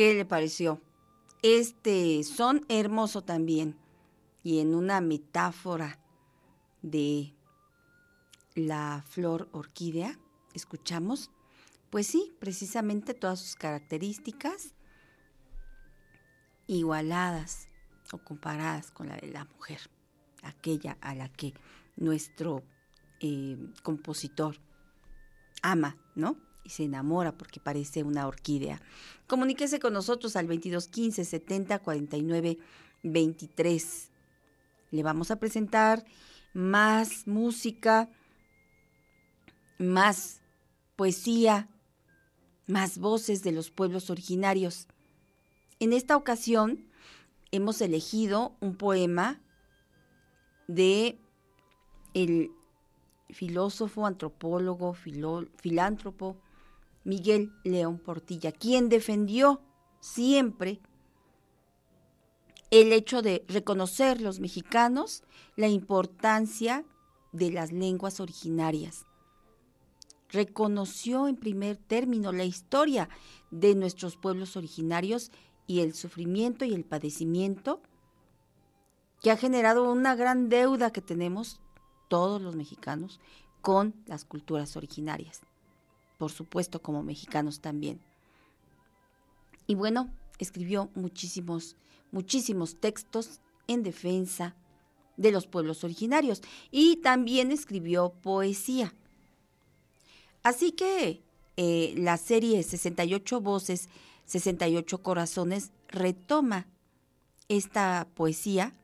Speaker 3: ¿Qué le pareció? Este son hermoso también y en una metáfora de la flor orquídea, escuchamos, pues sí, precisamente todas sus características igualadas o comparadas con la de la mujer, aquella a la que nuestro eh, compositor ama, ¿no? Y se enamora porque parece una orquídea. Comuníquese con nosotros al 2215 70 49 23. Le vamos a presentar más música, más poesía, más voces de los pueblos originarios. En esta ocasión hemos elegido un poema de el filósofo, antropólogo, filántropo Miguel León Portilla, quien defendió siempre el hecho de reconocer los mexicanos la importancia de las lenguas originarias. Reconoció en primer término la historia de nuestros pueblos originarios y el sufrimiento y el padecimiento que ha generado una gran deuda que tenemos todos los mexicanos con las culturas originarias, por supuesto como mexicanos también. Y bueno, escribió muchísimos, muchísimos textos en defensa de los pueblos originarios y también escribió poesía. Así que eh, la serie 68 voces, 68 corazones retoma esta poesía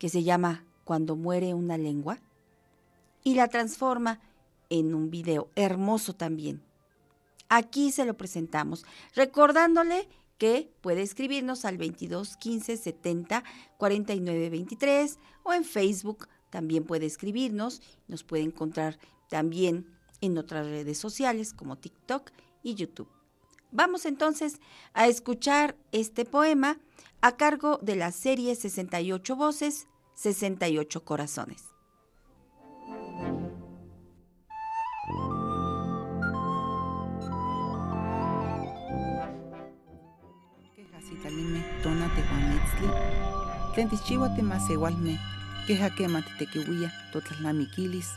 Speaker 3: que se llama Cuando muere una lengua y la transforma en un video hermoso también. Aquí se lo presentamos, recordándole que puede escribirnos al 22 15 70 49 23 o en Facebook también puede escribirnos, nos puede encontrar también en otras redes sociales como TikTok y YouTube. Vamos entonces a escuchar este poema a cargo de la serie 68 voces, 68 corazones.
Speaker 12: Tlen tichiua timasewalmeh keja kema titekiuia totlalnamikilis,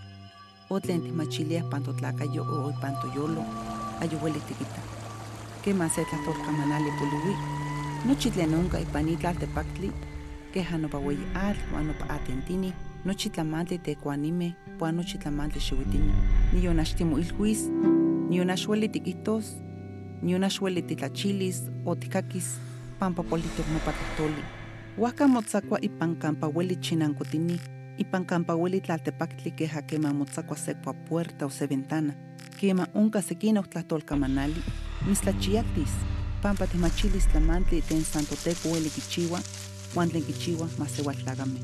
Speaker 12: o tlen timachiliah pan totlakayo o pan toyolo, ayueli tikita. Kema se tlatolkamanali poliwi, nochi tlen onka ipan itlaltepaktli, keja nopa weyi atl uan nopa atentini, nochi tlamantli tekuanimeh uan nochi tlamantli xiuitini. Nion axtimoilhuis, nion axueli tikihtos, nion axueli titlachilis o tikakis pampa politok nopatlahtoli. Huajka motzakua ipan kampa ueli chinankotini, ipan kampa ueli tlaltepaktli keja kema motzakua sekua puerta o se ventana, kema onka sekina tlahtolkamanali, mislachiaktis, pampa timachilis tlamantli ten santoteco ueli kichiwa, uan tlen kichiwa masewaltlakame.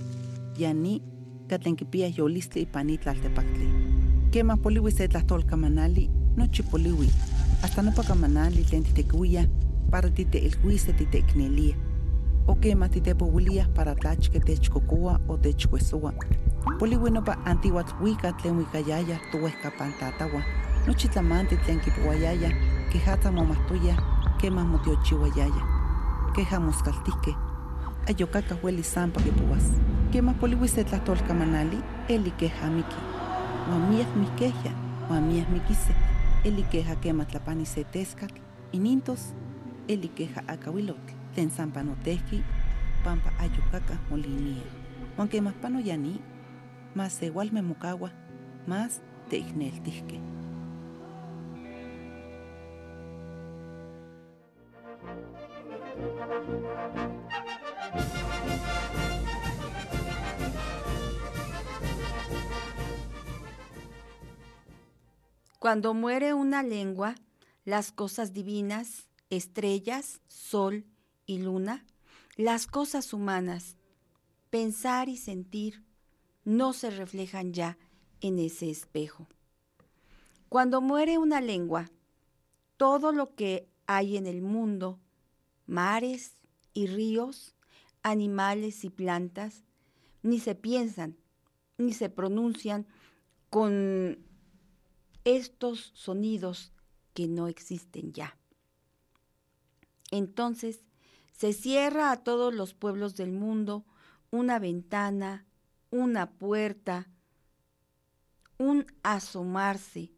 Speaker 12: Yani, ka tlen kipia yolistli ipan itlaltepaktli. Kema poliwi se tlahtolkamanali, nochi poliwi, hasta nopa kamanali tlen para titeilhuise titeiknelia. O quema titepouiliah para tlachque techcocoa o techcuesua. Poliwi nopa antihuatzhuica tlen huicayaya tohuehcapantatahua. Nochi tlamanti tlen kipouayaya, quehatza momahtoya, quema motiochiuayaya. Queja moscaltihque. Ayocaca hueli sampa kipouas. Quema poliwi se tlahtolcamanali, eli queja miki. Uan miak miqueja, uan miak miquise. Eli queja quema tlapani se tescatl, inintos eli queja acahuilotl, tlen sampanotehki, pampa ayucaca molinia. Aunque más pano yani, más igual me mucagua, más te igneltihque.
Speaker 3: Cuando muere una lengua, las cosas divinas estrellas, sol y luna, las cosas humanas, pensar y sentir, no se reflejan ya en ese espejo. Cuando muere una lengua, todo lo que hay en el mundo, mares y ríos, animales y plantas, ni se piensan, ni se pronuncian con estos sonidos que no existen ya. Entonces se cierra a todos los pueblos del mundo una ventana, una puerta, un asomarse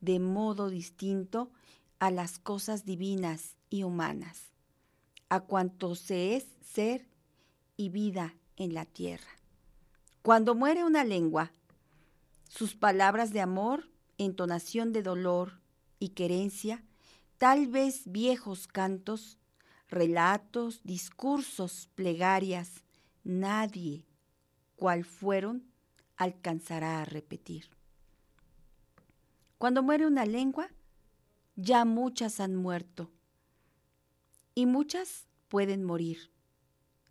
Speaker 3: de modo distinto a las cosas divinas y humanas, a cuanto se es ser y vida en la tierra. Cuando muere una lengua, sus palabras de amor, entonación de dolor y querencia, tal vez viejos cantos, relatos, discursos, plegarias, nadie, cual fueron, alcanzará a repetir. Cuando muere una lengua, ya muchas han muerto y muchas pueden morir.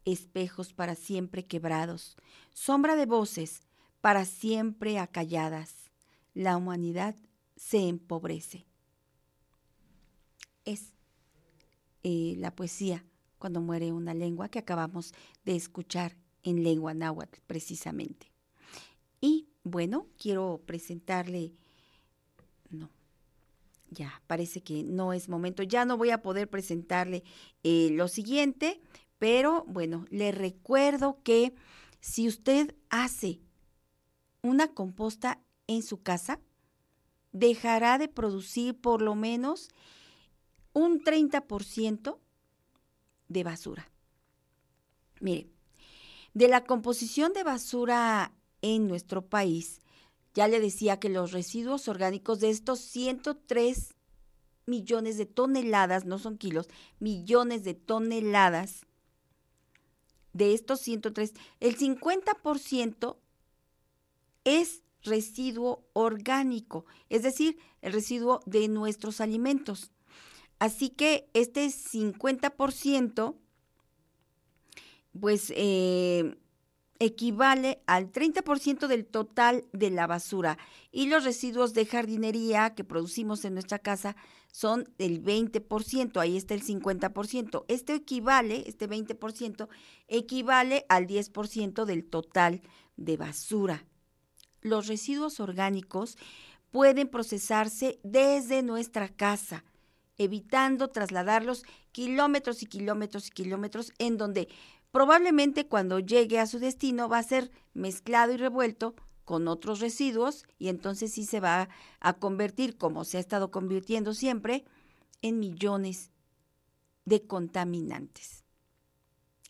Speaker 3: Espejos para siempre quebrados, sombra de voces para siempre acalladas. La humanidad se empobrece. Es eh, la poesía cuando muere una lengua que acabamos de escuchar en lengua náhuatl precisamente. Y bueno, quiero presentarle, no, ya parece que no es momento, ya no voy a poder presentarle eh, lo siguiente, pero bueno, le recuerdo que si usted hace una composta en su casa, dejará de producir por lo menos un 30% de basura. Mire, de la composición de basura en nuestro país, ya le decía que los residuos orgánicos de estos 103 millones de toneladas, no son kilos, millones de toneladas, de estos 103, el 50% es residuo orgánico, es decir, el residuo de nuestros alimentos. Así que este 50%, pues eh, equivale al 30% del total de la basura y los residuos de jardinería que producimos en nuestra casa son del 20%, ahí está el 50%. Este equivale, este 20% equivale al 10% del total de basura. Los residuos orgánicos pueden procesarse desde nuestra casa evitando trasladarlos kilómetros y kilómetros y kilómetros en donde probablemente cuando llegue a su destino va a ser mezclado y revuelto con otros residuos y entonces sí se va a convertir, como se ha estado convirtiendo siempre, en millones de contaminantes.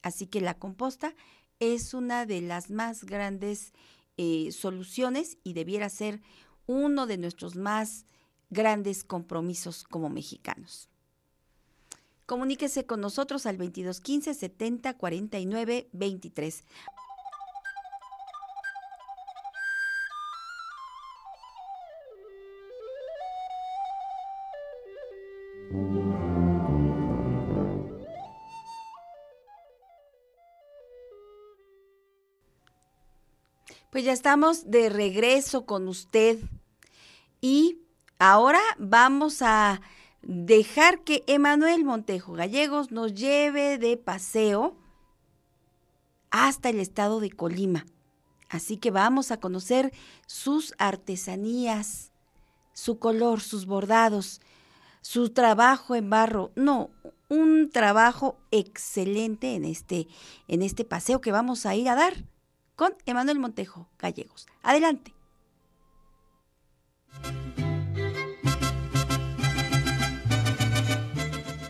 Speaker 3: Así que la composta es una de las más grandes eh, soluciones y debiera ser uno de nuestros más grandes compromisos como mexicanos. Comuníquese con nosotros al 2215 70 49 23. Pues ya estamos de regreso con usted y Ahora vamos a dejar que Emanuel Montejo Gallegos nos lleve de paseo hasta el estado de Colima. Así que vamos a conocer sus artesanías, su color, sus bordados, su trabajo en barro. No, un trabajo excelente en este, en este paseo que vamos a ir a dar con Emanuel Montejo Gallegos. Adelante.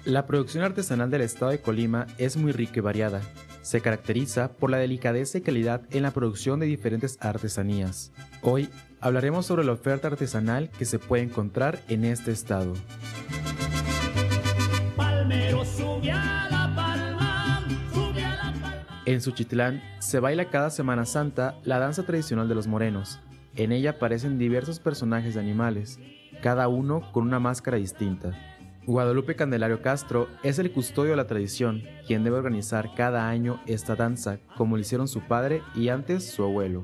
Speaker 13: La producción artesanal del estado de Colima es muy rica y variada. Se caracteriza por la delicadeza y calidad en la producción de diferentes artesanías. Hoy hablaremos sobre la oferta artesanal que se puede encontrar en este estado. En Suchitlán se baila cada Semana Santa la danza tradicional de los morenos. En ella aparecen diversos personajes de animales, cada uno con una máscara distinta. Guadalupe Candelario Castro es el custodio de la tradición, quien debe organizar cada año esta danza, como lo hicieron su padre y antes su abuelo.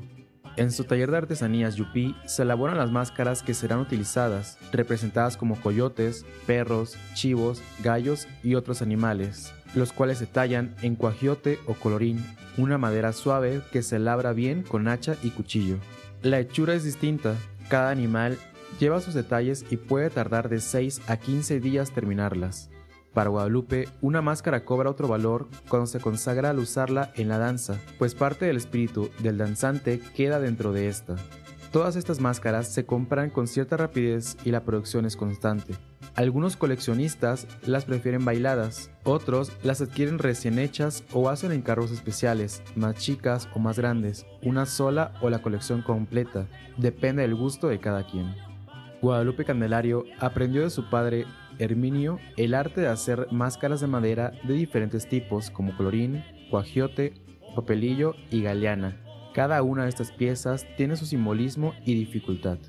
Speaker 13: En su taller de artesanías Yupi se elaboran las máscaras que serán utilizadas, representadas como coyotes, perros, chivos, gallos y otros animales, los cuales se tallan en cuajiote o colorín, una madera suave que se labra bien con hacha y cuchillo. La hechura es distinta, cada animal lleva sus detalles y puede tardar de 6 a 15 días terminarlas. Para Guadalupe, una máscara cobra otro valor cuando se consagra al usarla en la danza, pues parte del espíritu del danzante queda dentro de esta. Todas estas máscaras se compran con cierta rapidez y la producción es constante. Algunos coleccionistas las prefieren bailadas, otros las adquieren recién hechas o hacen encargos especiales, más chicas o más grandes, una sola o la colección completa, depende del gusto de cada quien. Guadalupe Candelario aprendió de su padre Herminio el arte de hacer máscaras de madera de diferentes tipos como colorín, cuajiote, papelillo y galeana. Cada una de estas piezas tiene su simbolismo y dificultad.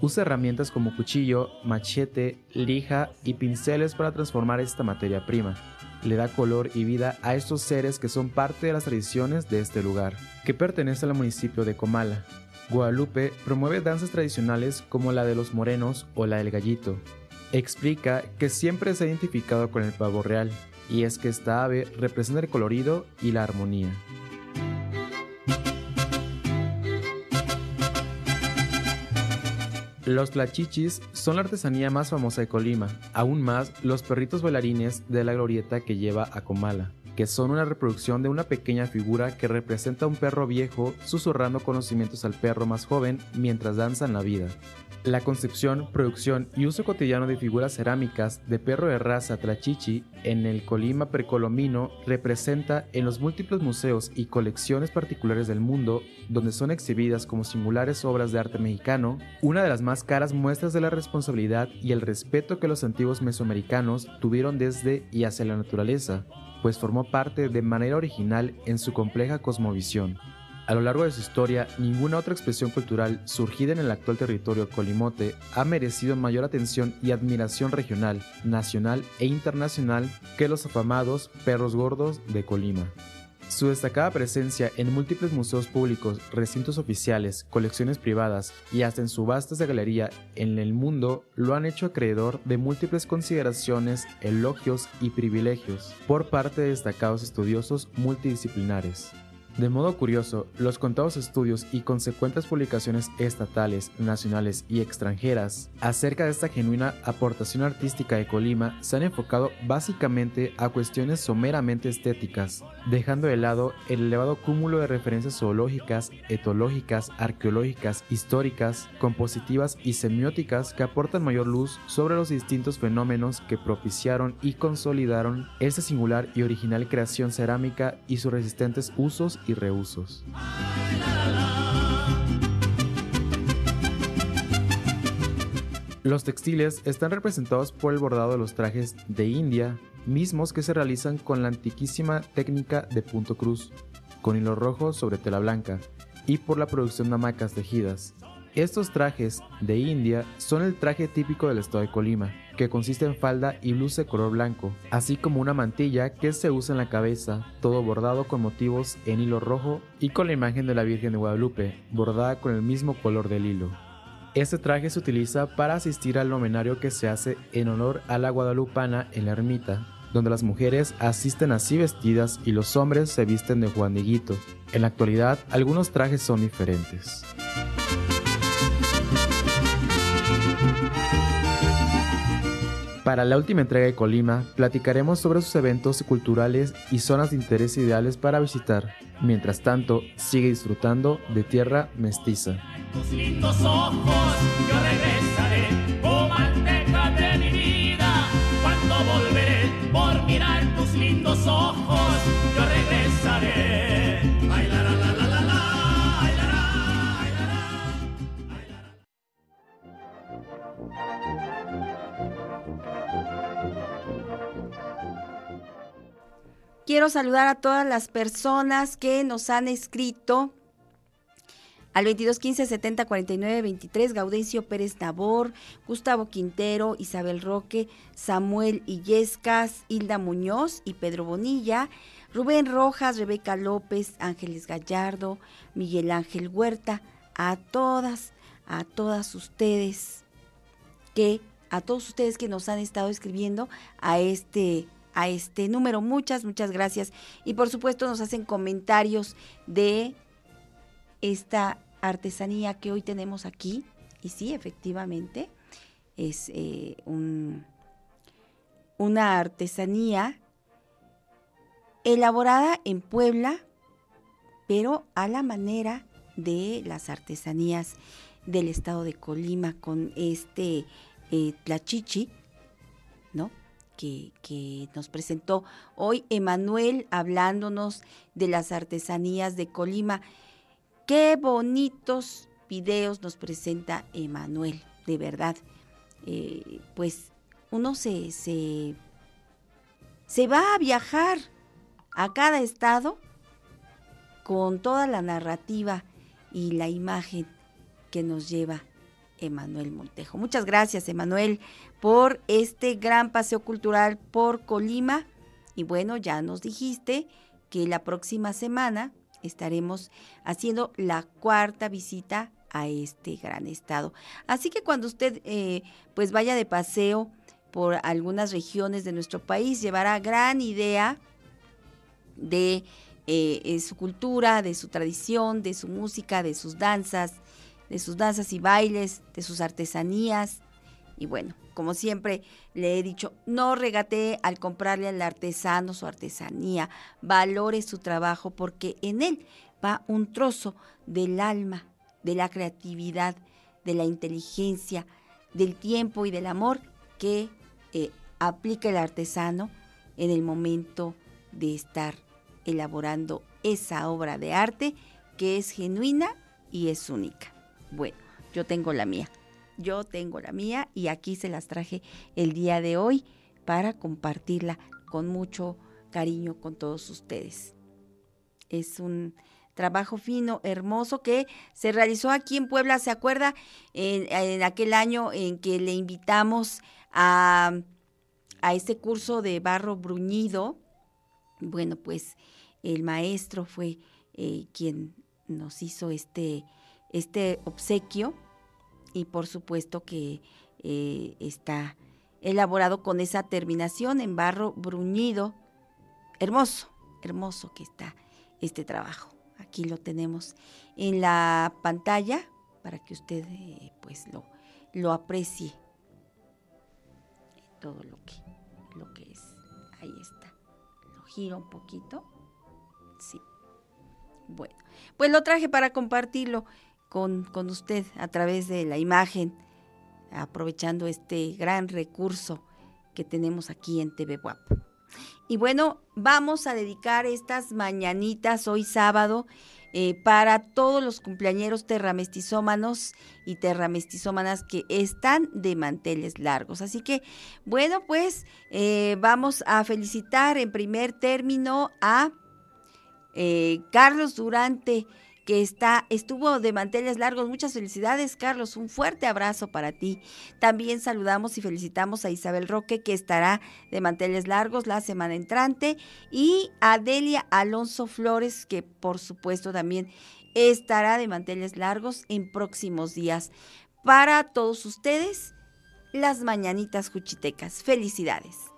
Speaker 13: Usa herramientas como cuchillo, machete, lija y pinceles para transformar esta materia prima. Le da color y vida a estos seres que son parte de las tradiciones de este lugar, que pertenece al municipio de Comala. Guadalupe promueve danzas tradicionales como la de los morenos o la del gallito. Explica que siempre se ha identificado con el pavo real, y es que esta ave representa el colorido y la armonía. Los tlachichis son la artesanía más famosa de Colima, aún más los perritos bailarines de la glorieta que lleva a Comala, que son una reproducción de una pequeña figura que representa a un perro viejo susurrando conocimientos al perro más joven mientras danza en la vida. La concepción, producción y uso cotidiano de figuras cerámicas de perro de raza Tlachichi en el Colima precolombino representa en los múltiples museos y colecciones particulares del mundo, donde son exhibidas como singulares obras de arte mexicano, una de las más caras muestras de la responsabilidad y el respeto que los antiguos mesoamericanos tuvieron desde y hacia la naturaleza, pues formó parte de manera original en su compleja cosmovisión. A lo largo de su historia, ninguna otra expresión cultural surgida en el actual territorio colimote ha merecido mayor atención y admiración regional, nacional e internacional que los afamados perros gordos de Colima. Su destacada presencia en múltiples museos públicos, recintos oficiales, colecciones privadas y hasta en subastas de galería en el mundo lo han hecho acreedor de múltiples consideraciones, elogios y privilegios por parte de destacados estudiosos multidisciplinares. De modo curioso, los contados estudios y consecuentes publicaciones estatales, nacionales y extranjeras acerca de esta genuina aportación artística de Colima se han enfocado básicamente a cuestiones someramente estéticas, dejando de lado el elevado cúmulo de referencias zoológicas, etológicas, arqueológicas, históricas, compositivas y semióticas que aportan mayor luz sobre los distintos fenómenos que propiciaron y consolidaron esta singular y original creación cerámica y sus resistentes usos y reusos. Los textiles están representados por el bordado de los trajes de India, mismos que se realizan con la antiquísima técnica de punto cruz, con hilo rojo sobre tela blanca, y por la producción de hamacas tejidas. Estos trajes de India son el traje típico del estado de Colima, que consiste en falda y blusa de color blanco, así como una mantilla que se usa en la cabeza, todo bordado con motivos en hilo rojo y con la imagen de la Virgen de Guadalupe, bordada con el mismo color del hilo. Este traje se utiliza para asistir al novenario que se hace en honor a la guadalupana en la ermita, donde las mujeres asisten así vestidas y los hombres se visten de Juan. En la actualidad, algunos trajes son diferentes. Para la última entrega de Colima, platicaremos sobre sus eventos culturales y zonas de interés ideales para visitar. Mientras tanto, sigue disfrutando de tierra mestiza.
Speaker 3: Quiero saludar a todas las personas que nos han escrito al 22 15 70 49 23, Gaudencio Pérez Nabor, Gustavo Quintero, Isabel Roque, Samuel Illescas, Hilda Muñoz y Pedro Bonilla, Rubén Rojas, Rebeca López, Ángeles Gallardo, Miguel Ángel Huerta, a todas, a todas ustedes que a todos ustedes que nos han estado escribiendo a este a este número. Muchas, muchas gracias. Y por supuesto nos hacen comentarios de esta artesanía que hoy tenemos aquí. Y sí, efectivamente, es eh, un, una artesanía elaborada en Puebla, pero a la manera de las artesanías del estado de Colima con este eh, tlachichi, ¿no? Que, nos presentó hoy Emanuel hablándonos de las artesanías de Colima. Qué bonitos videos nos presenta Emanuel, de verdad. Eh, pues uno se, se, se va a viajar a cada estado con toda la narrativa y la imagen que nos lleva Emanuel Montejo. Muchas gracias, Emanuel, por este gran paseo cultural por Colima. Y bueno, ya nos dijiste que la próxima semana estaremos haciendo la cuarta visita a este gran estado. Así que cuando usted eh, pues vaya de paseo por algunas regiones de nuestro país, llevará gran idea de eh, eh, su cultura, de su tradición, de su música, de sus danzas, de sus danzas y bailes, de sus artesanías. Y bueno, como siempre le he dicho, no regatee al comprarle al artesano su artesanía, valore su trabajo porque en él va un trozo del alma, de la creatividad, de la inteligencia, del tiempo y del amor que eh, aplica el artesano en el momento de estar elaborando esa obra de arte que es genuina y es única. Bueno, yo tengo la mía. Yo tengo la mía y aquí se las traje el día de hoy para compartirla con mucho cariño con todos ustedes. Es un trabajo fino, hermoso que se realizó aquí en Puebla, ¿se acuerda? En, aquel año en que le invitamos a, a este curso de barro bruñido. Bueno, pues el maestro fue eh, quien nos hizo este, este obsequio y por supuesto que eh, está elaborado con esa terminación en barro bruñido. Hermoso, hermoso que está este trabajo. Aquí lo tenemos en la pantalla para que usted eh, pues lo, lo aprecie todo lo que, lo que es. Ahí está. Lo giro un poquito. Sí. Bueno, pues lo traje para compartirlo con, con usted a través de la imagen, aprovechando este gran recurso que tenemos aquí en TV WAP. Y bueno, vamos a dedicar estas mañanitas hoy sábado eh, para todos los cumpleañeros terramestizómanos y terramestizómanas que están de manteles largos. Así que, bueno, pues eh, vamos a felicitar en primer término a eh, Carlos Durante que está, estuvo de manteles largos. Muchas felicidades, Carlos. Un fuerte abrazo para ti. También saludamos y felicitamos a Isabel Roque, que estará de manteles largos la semana entrante, y a Delia Alonso Flores, que por supuesto también estará de manteles largos en próximos días. Para todos ustedes, las mañanitas juchitecas. Felicidades.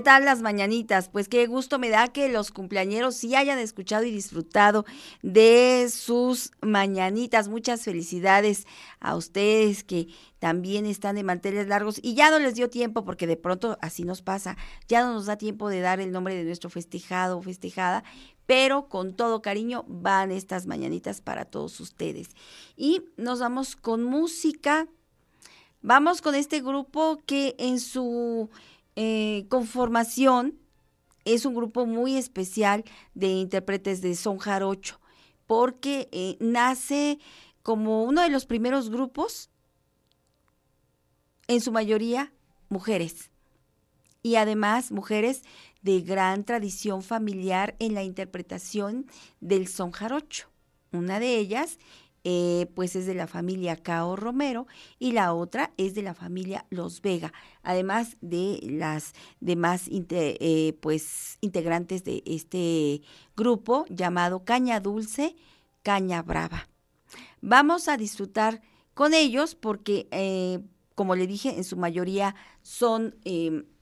Speaker 3: ¿Qué tal las mañanitas? Pues qué gusto me da que los cumpleañeros sí hayan escuchado y disfrutado de sus mañanitas. Muchas felicidades a ustedes que también están de manteles largos y ya no les dio tiempo porque de pronto así nos pasa, ya no nos da tiempo de dar el nombre de nuestro festejado o festejada, pero con todo cariño van estas mañanitas para todos ustedes. Y nos vamos con música. Vamos con este grupo que en su eh, conformación es un grupo muy especial de intérpretes de son jarocho, porque eh, nace como uno de los primeros grupos, en su mayoría mujeres, y además mujeres de gran tradición familiar en la interpretación del son jarocho. Una de ellas eh, pues es de la familia Cao Romero y la otra es de la familia Los Vega, además de las demás eh, pues integrantes de este grupo llamado Caña Dulce, Caña Brava. Vamos a disfrutar con ellos porque, eh, como le dije, en su mayoría son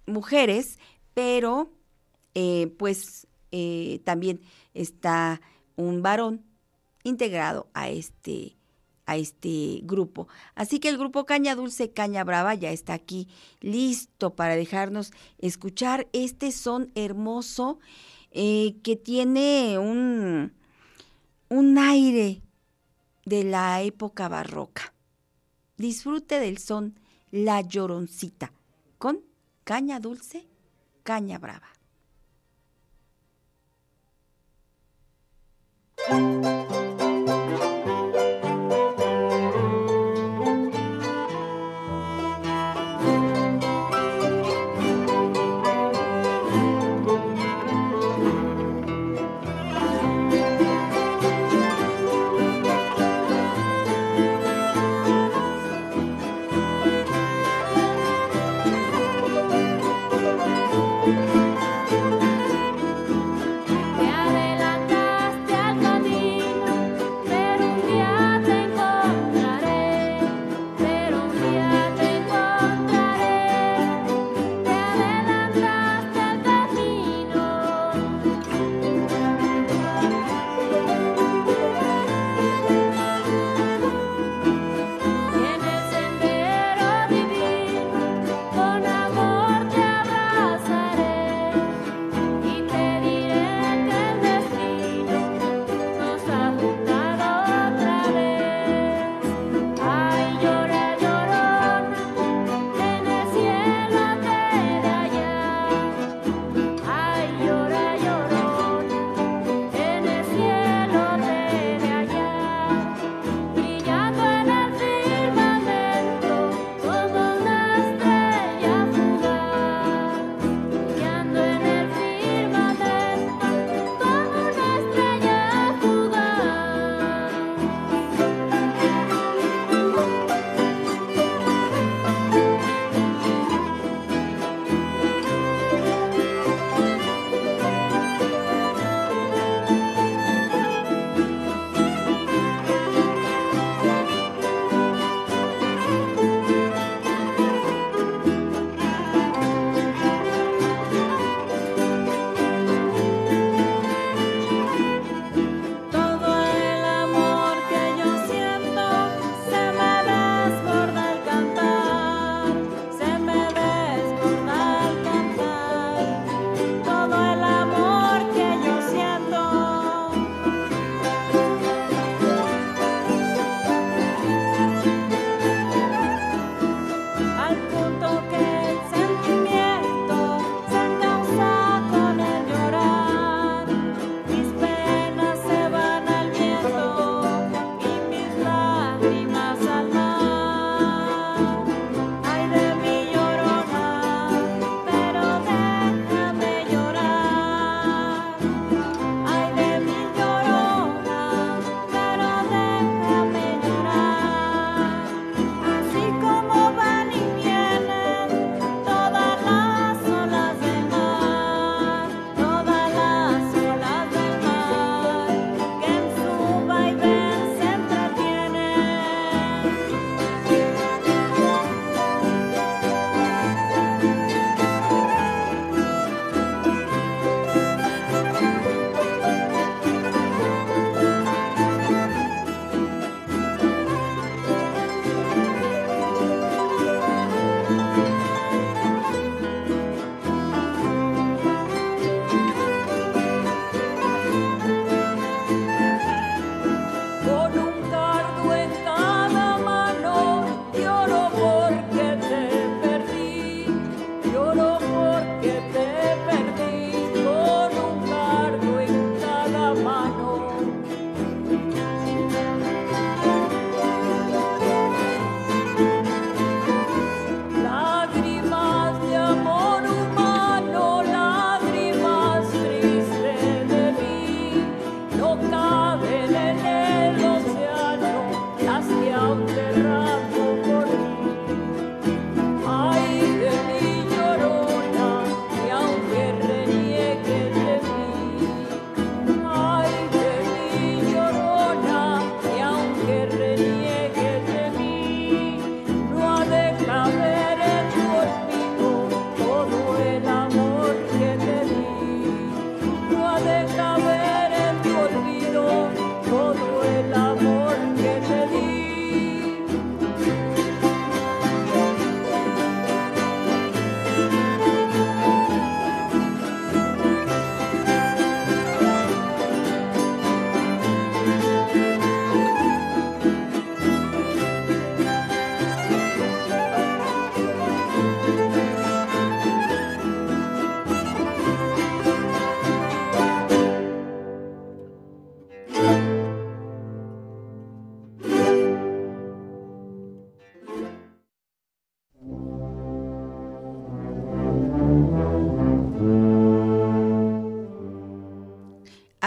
Speaker 3: mujeres, pero pues también está un varón integrado a este a este grupo. Así que el grupo Caña Dulce, Caña Brava ya está aquí listo para dejarnos escuchar este son hermoso eh, que tiene un, un aire de la época barroca. Disfrute del son La Lloroncita con Caña Dulce, Caña Brava.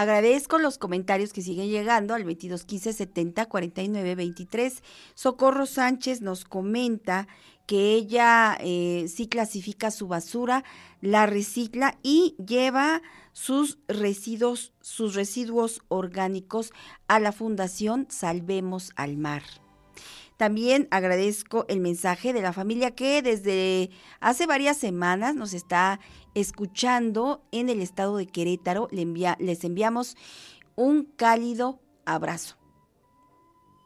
Speaker 3: Agradezco los comentarios que siguen llegando al 22 15 70 49 23. Socorro Sánchez nos comenta que ella eh, sí clasifica su basura, la recicla y lleva sus residuos, sus residuos orgánicos a la Fundación Salvemos al Mar. También agradezco el mensaje de la familia que desde hace varias semanas nos está escuchando en el estado de Querétaro. les enviamos un cálido abrazo.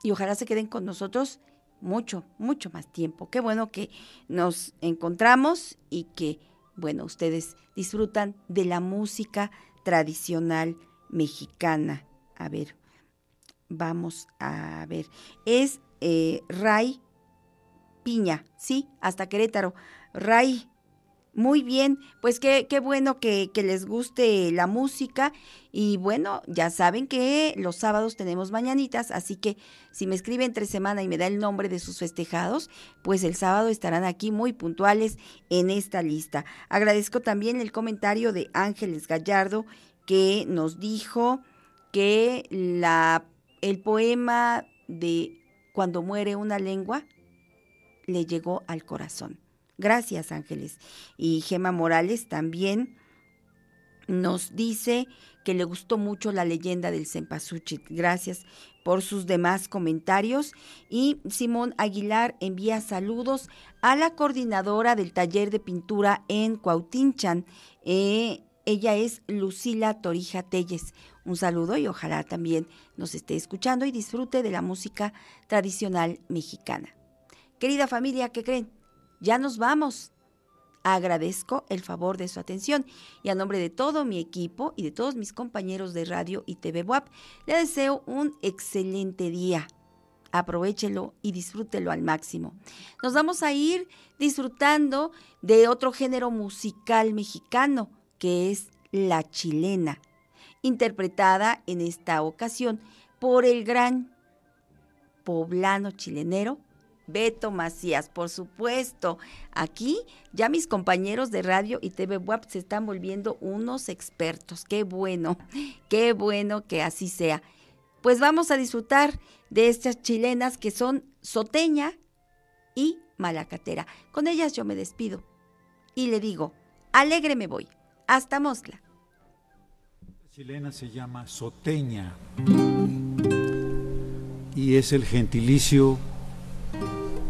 Speaker 3: Y ojalá se queden con nosotros mucho, mucho más tiempo. Qué bueno que nos encontramos y que, bueno, ustedes disfrutan de la música tradicional mexicana. A ver, vamos a ver. Es eh, Ray Piña, sí, hasta Querétaro. Ray muy bien, pues qué, qué bueno que, que, les guste la música y bueno, ya saben que los sábados tenemos mañanitas, así que si me escriben entre semana y me da el nombre de sus festejados, pues el sábado estarán aquí muy puntuales en esta lista. Agradezco también el comentario de Ángeles Gallardo que nos dijo que la, el poema de Cuando muere una lengua le llegó al corazón. Gracias, Ángeles. Y Gema Morales también nos dice que le gustó mucho la leyenda del Cempasúchil. Gracias por sus demás comentarios. Y Simón Aguilar envía saludos a la coordinadora del taller de pintura en Cuautinchan. Eh, ella es Lucila Torija Telles. Un saludo y ojalá también nos esté escuchando y disfrute de la música tradicional mexicana. Querida familia, ¿qué creen? Ya nos vamos. Agradezco el favor de su atención y a nombre de todo mi equipo y de todos mis compañeros de radio y TV WAP, le deseo un excelente día. Aprovechelo y disfrútelo al máximo. Nos vamos a ir disfrutando de otro género musical mexicano, que es la chilena, interpretada en esta ocasión por el gran poblano chilenero Beto Macías, por supuesto. Aquí ya mis compañeros de radio y TV Web se están volviendo unos expertos. Qué bueno, qué bueno que así sea. Pues vamos a disfrutar de estas chilenas que son Soteña y Malacatera. Con ellas yo me despido y le digo, alegre me voy. Hasta Mosla.
Speaker 14: La chilena se llama Soteña y es el gentilicio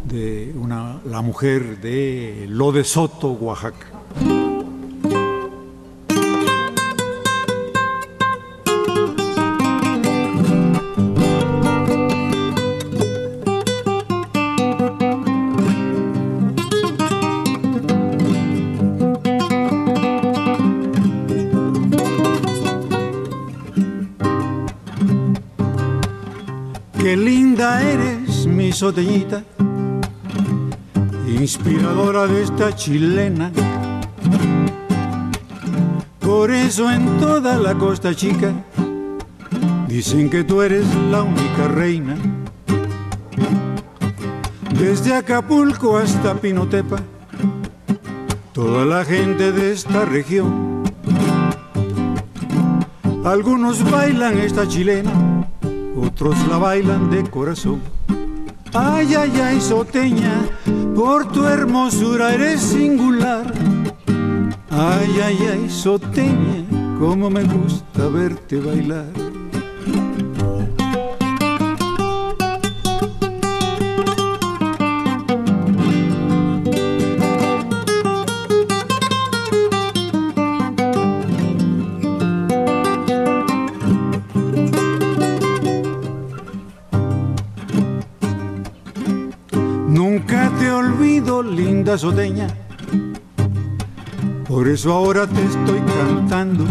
Speaker 14: de una, la mujer de Lode Soto, Oaxaca. Qué linda eres, mi soteñita inspiradora de esta chilena. Por eso en toda la costa chica dicen que tú eres la única reina. Desde Acapulco hasta Pinotepa, toda la gente de esta región. Algunos bailan esta chilena, otros la bailan de corazón. Ay, ay, ay, soteña, por tu hermosura eres singular. Ay, ay, ay, soteña, cómo me gusta verte bailar. Por eso ahora te estoy cantando.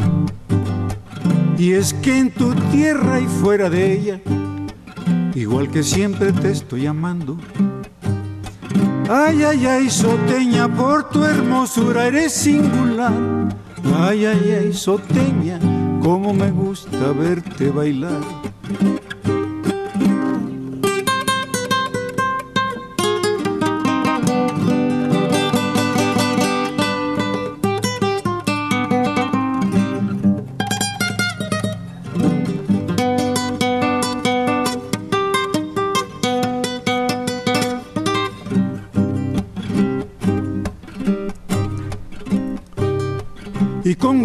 Speaker 14: Y es que en tu tierra y fuera de ella, igual que siempre te estoy amando. Ay, ay, ay, soteña, por tu hermosura eres singular. Ay, ay, ay, soteña, cómo me gusta verte bailar.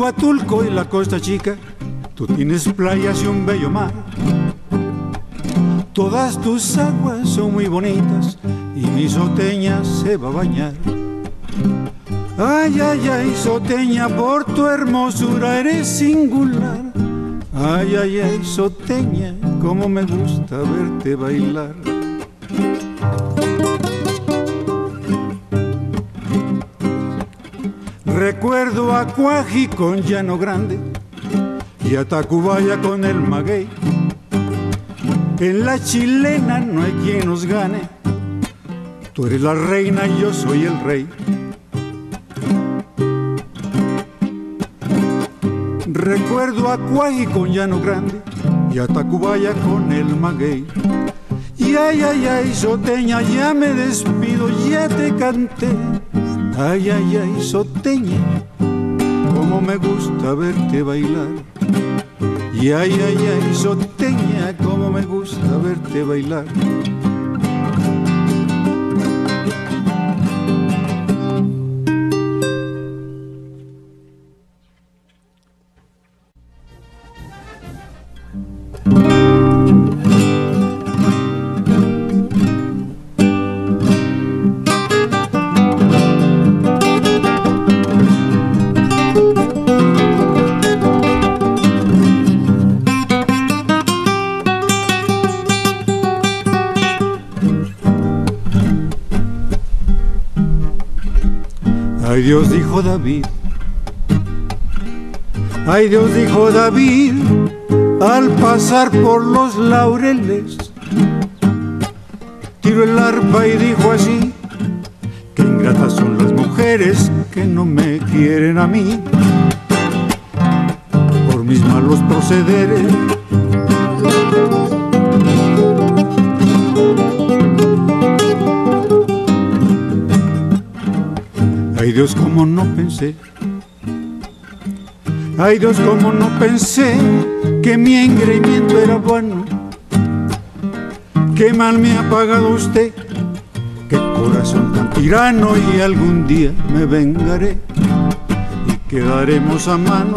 Speaker 14: Huatulco y la Costa Chica, tú tienes playas y un bello mar. Todas tus aguas son muy bonitas y mi soteña se va a bañar. Ay, ay, ay, soteña, por tu hermosura eres singular. Ay, ay, ay, soteña, como me gusta verte bailar. Recuerdo a Cuaji con Llano Grande y a Tacubaya con el maguey. En la chilena no hay quien nos gane. Tú eres la reina y yo soy el rey. Recuerdo a Cuaji con Llano Grande y a Tacubaya con el maguey. Y ay, ay, ay, soteña, ya me despido, ya te canté. Ay, ay, ay, soteña, como me gusta verte bailar. Y ay, ay, ay, soteña, como me gusta verte bailar. Dios dijo David, ay Dios dijo David, al pasar por los laureles, tiró el arpa y dijo así, que ingratas son las mujeres que no me quieren a mí, por mis malos procederes. Dios, como no pensé. Ay Dios, como no pensé que mi engreimiento era bueno. Qué mal me ha pagado usted. Qué corazón tan tirano y algún día me vengaré y quedaremos a mano.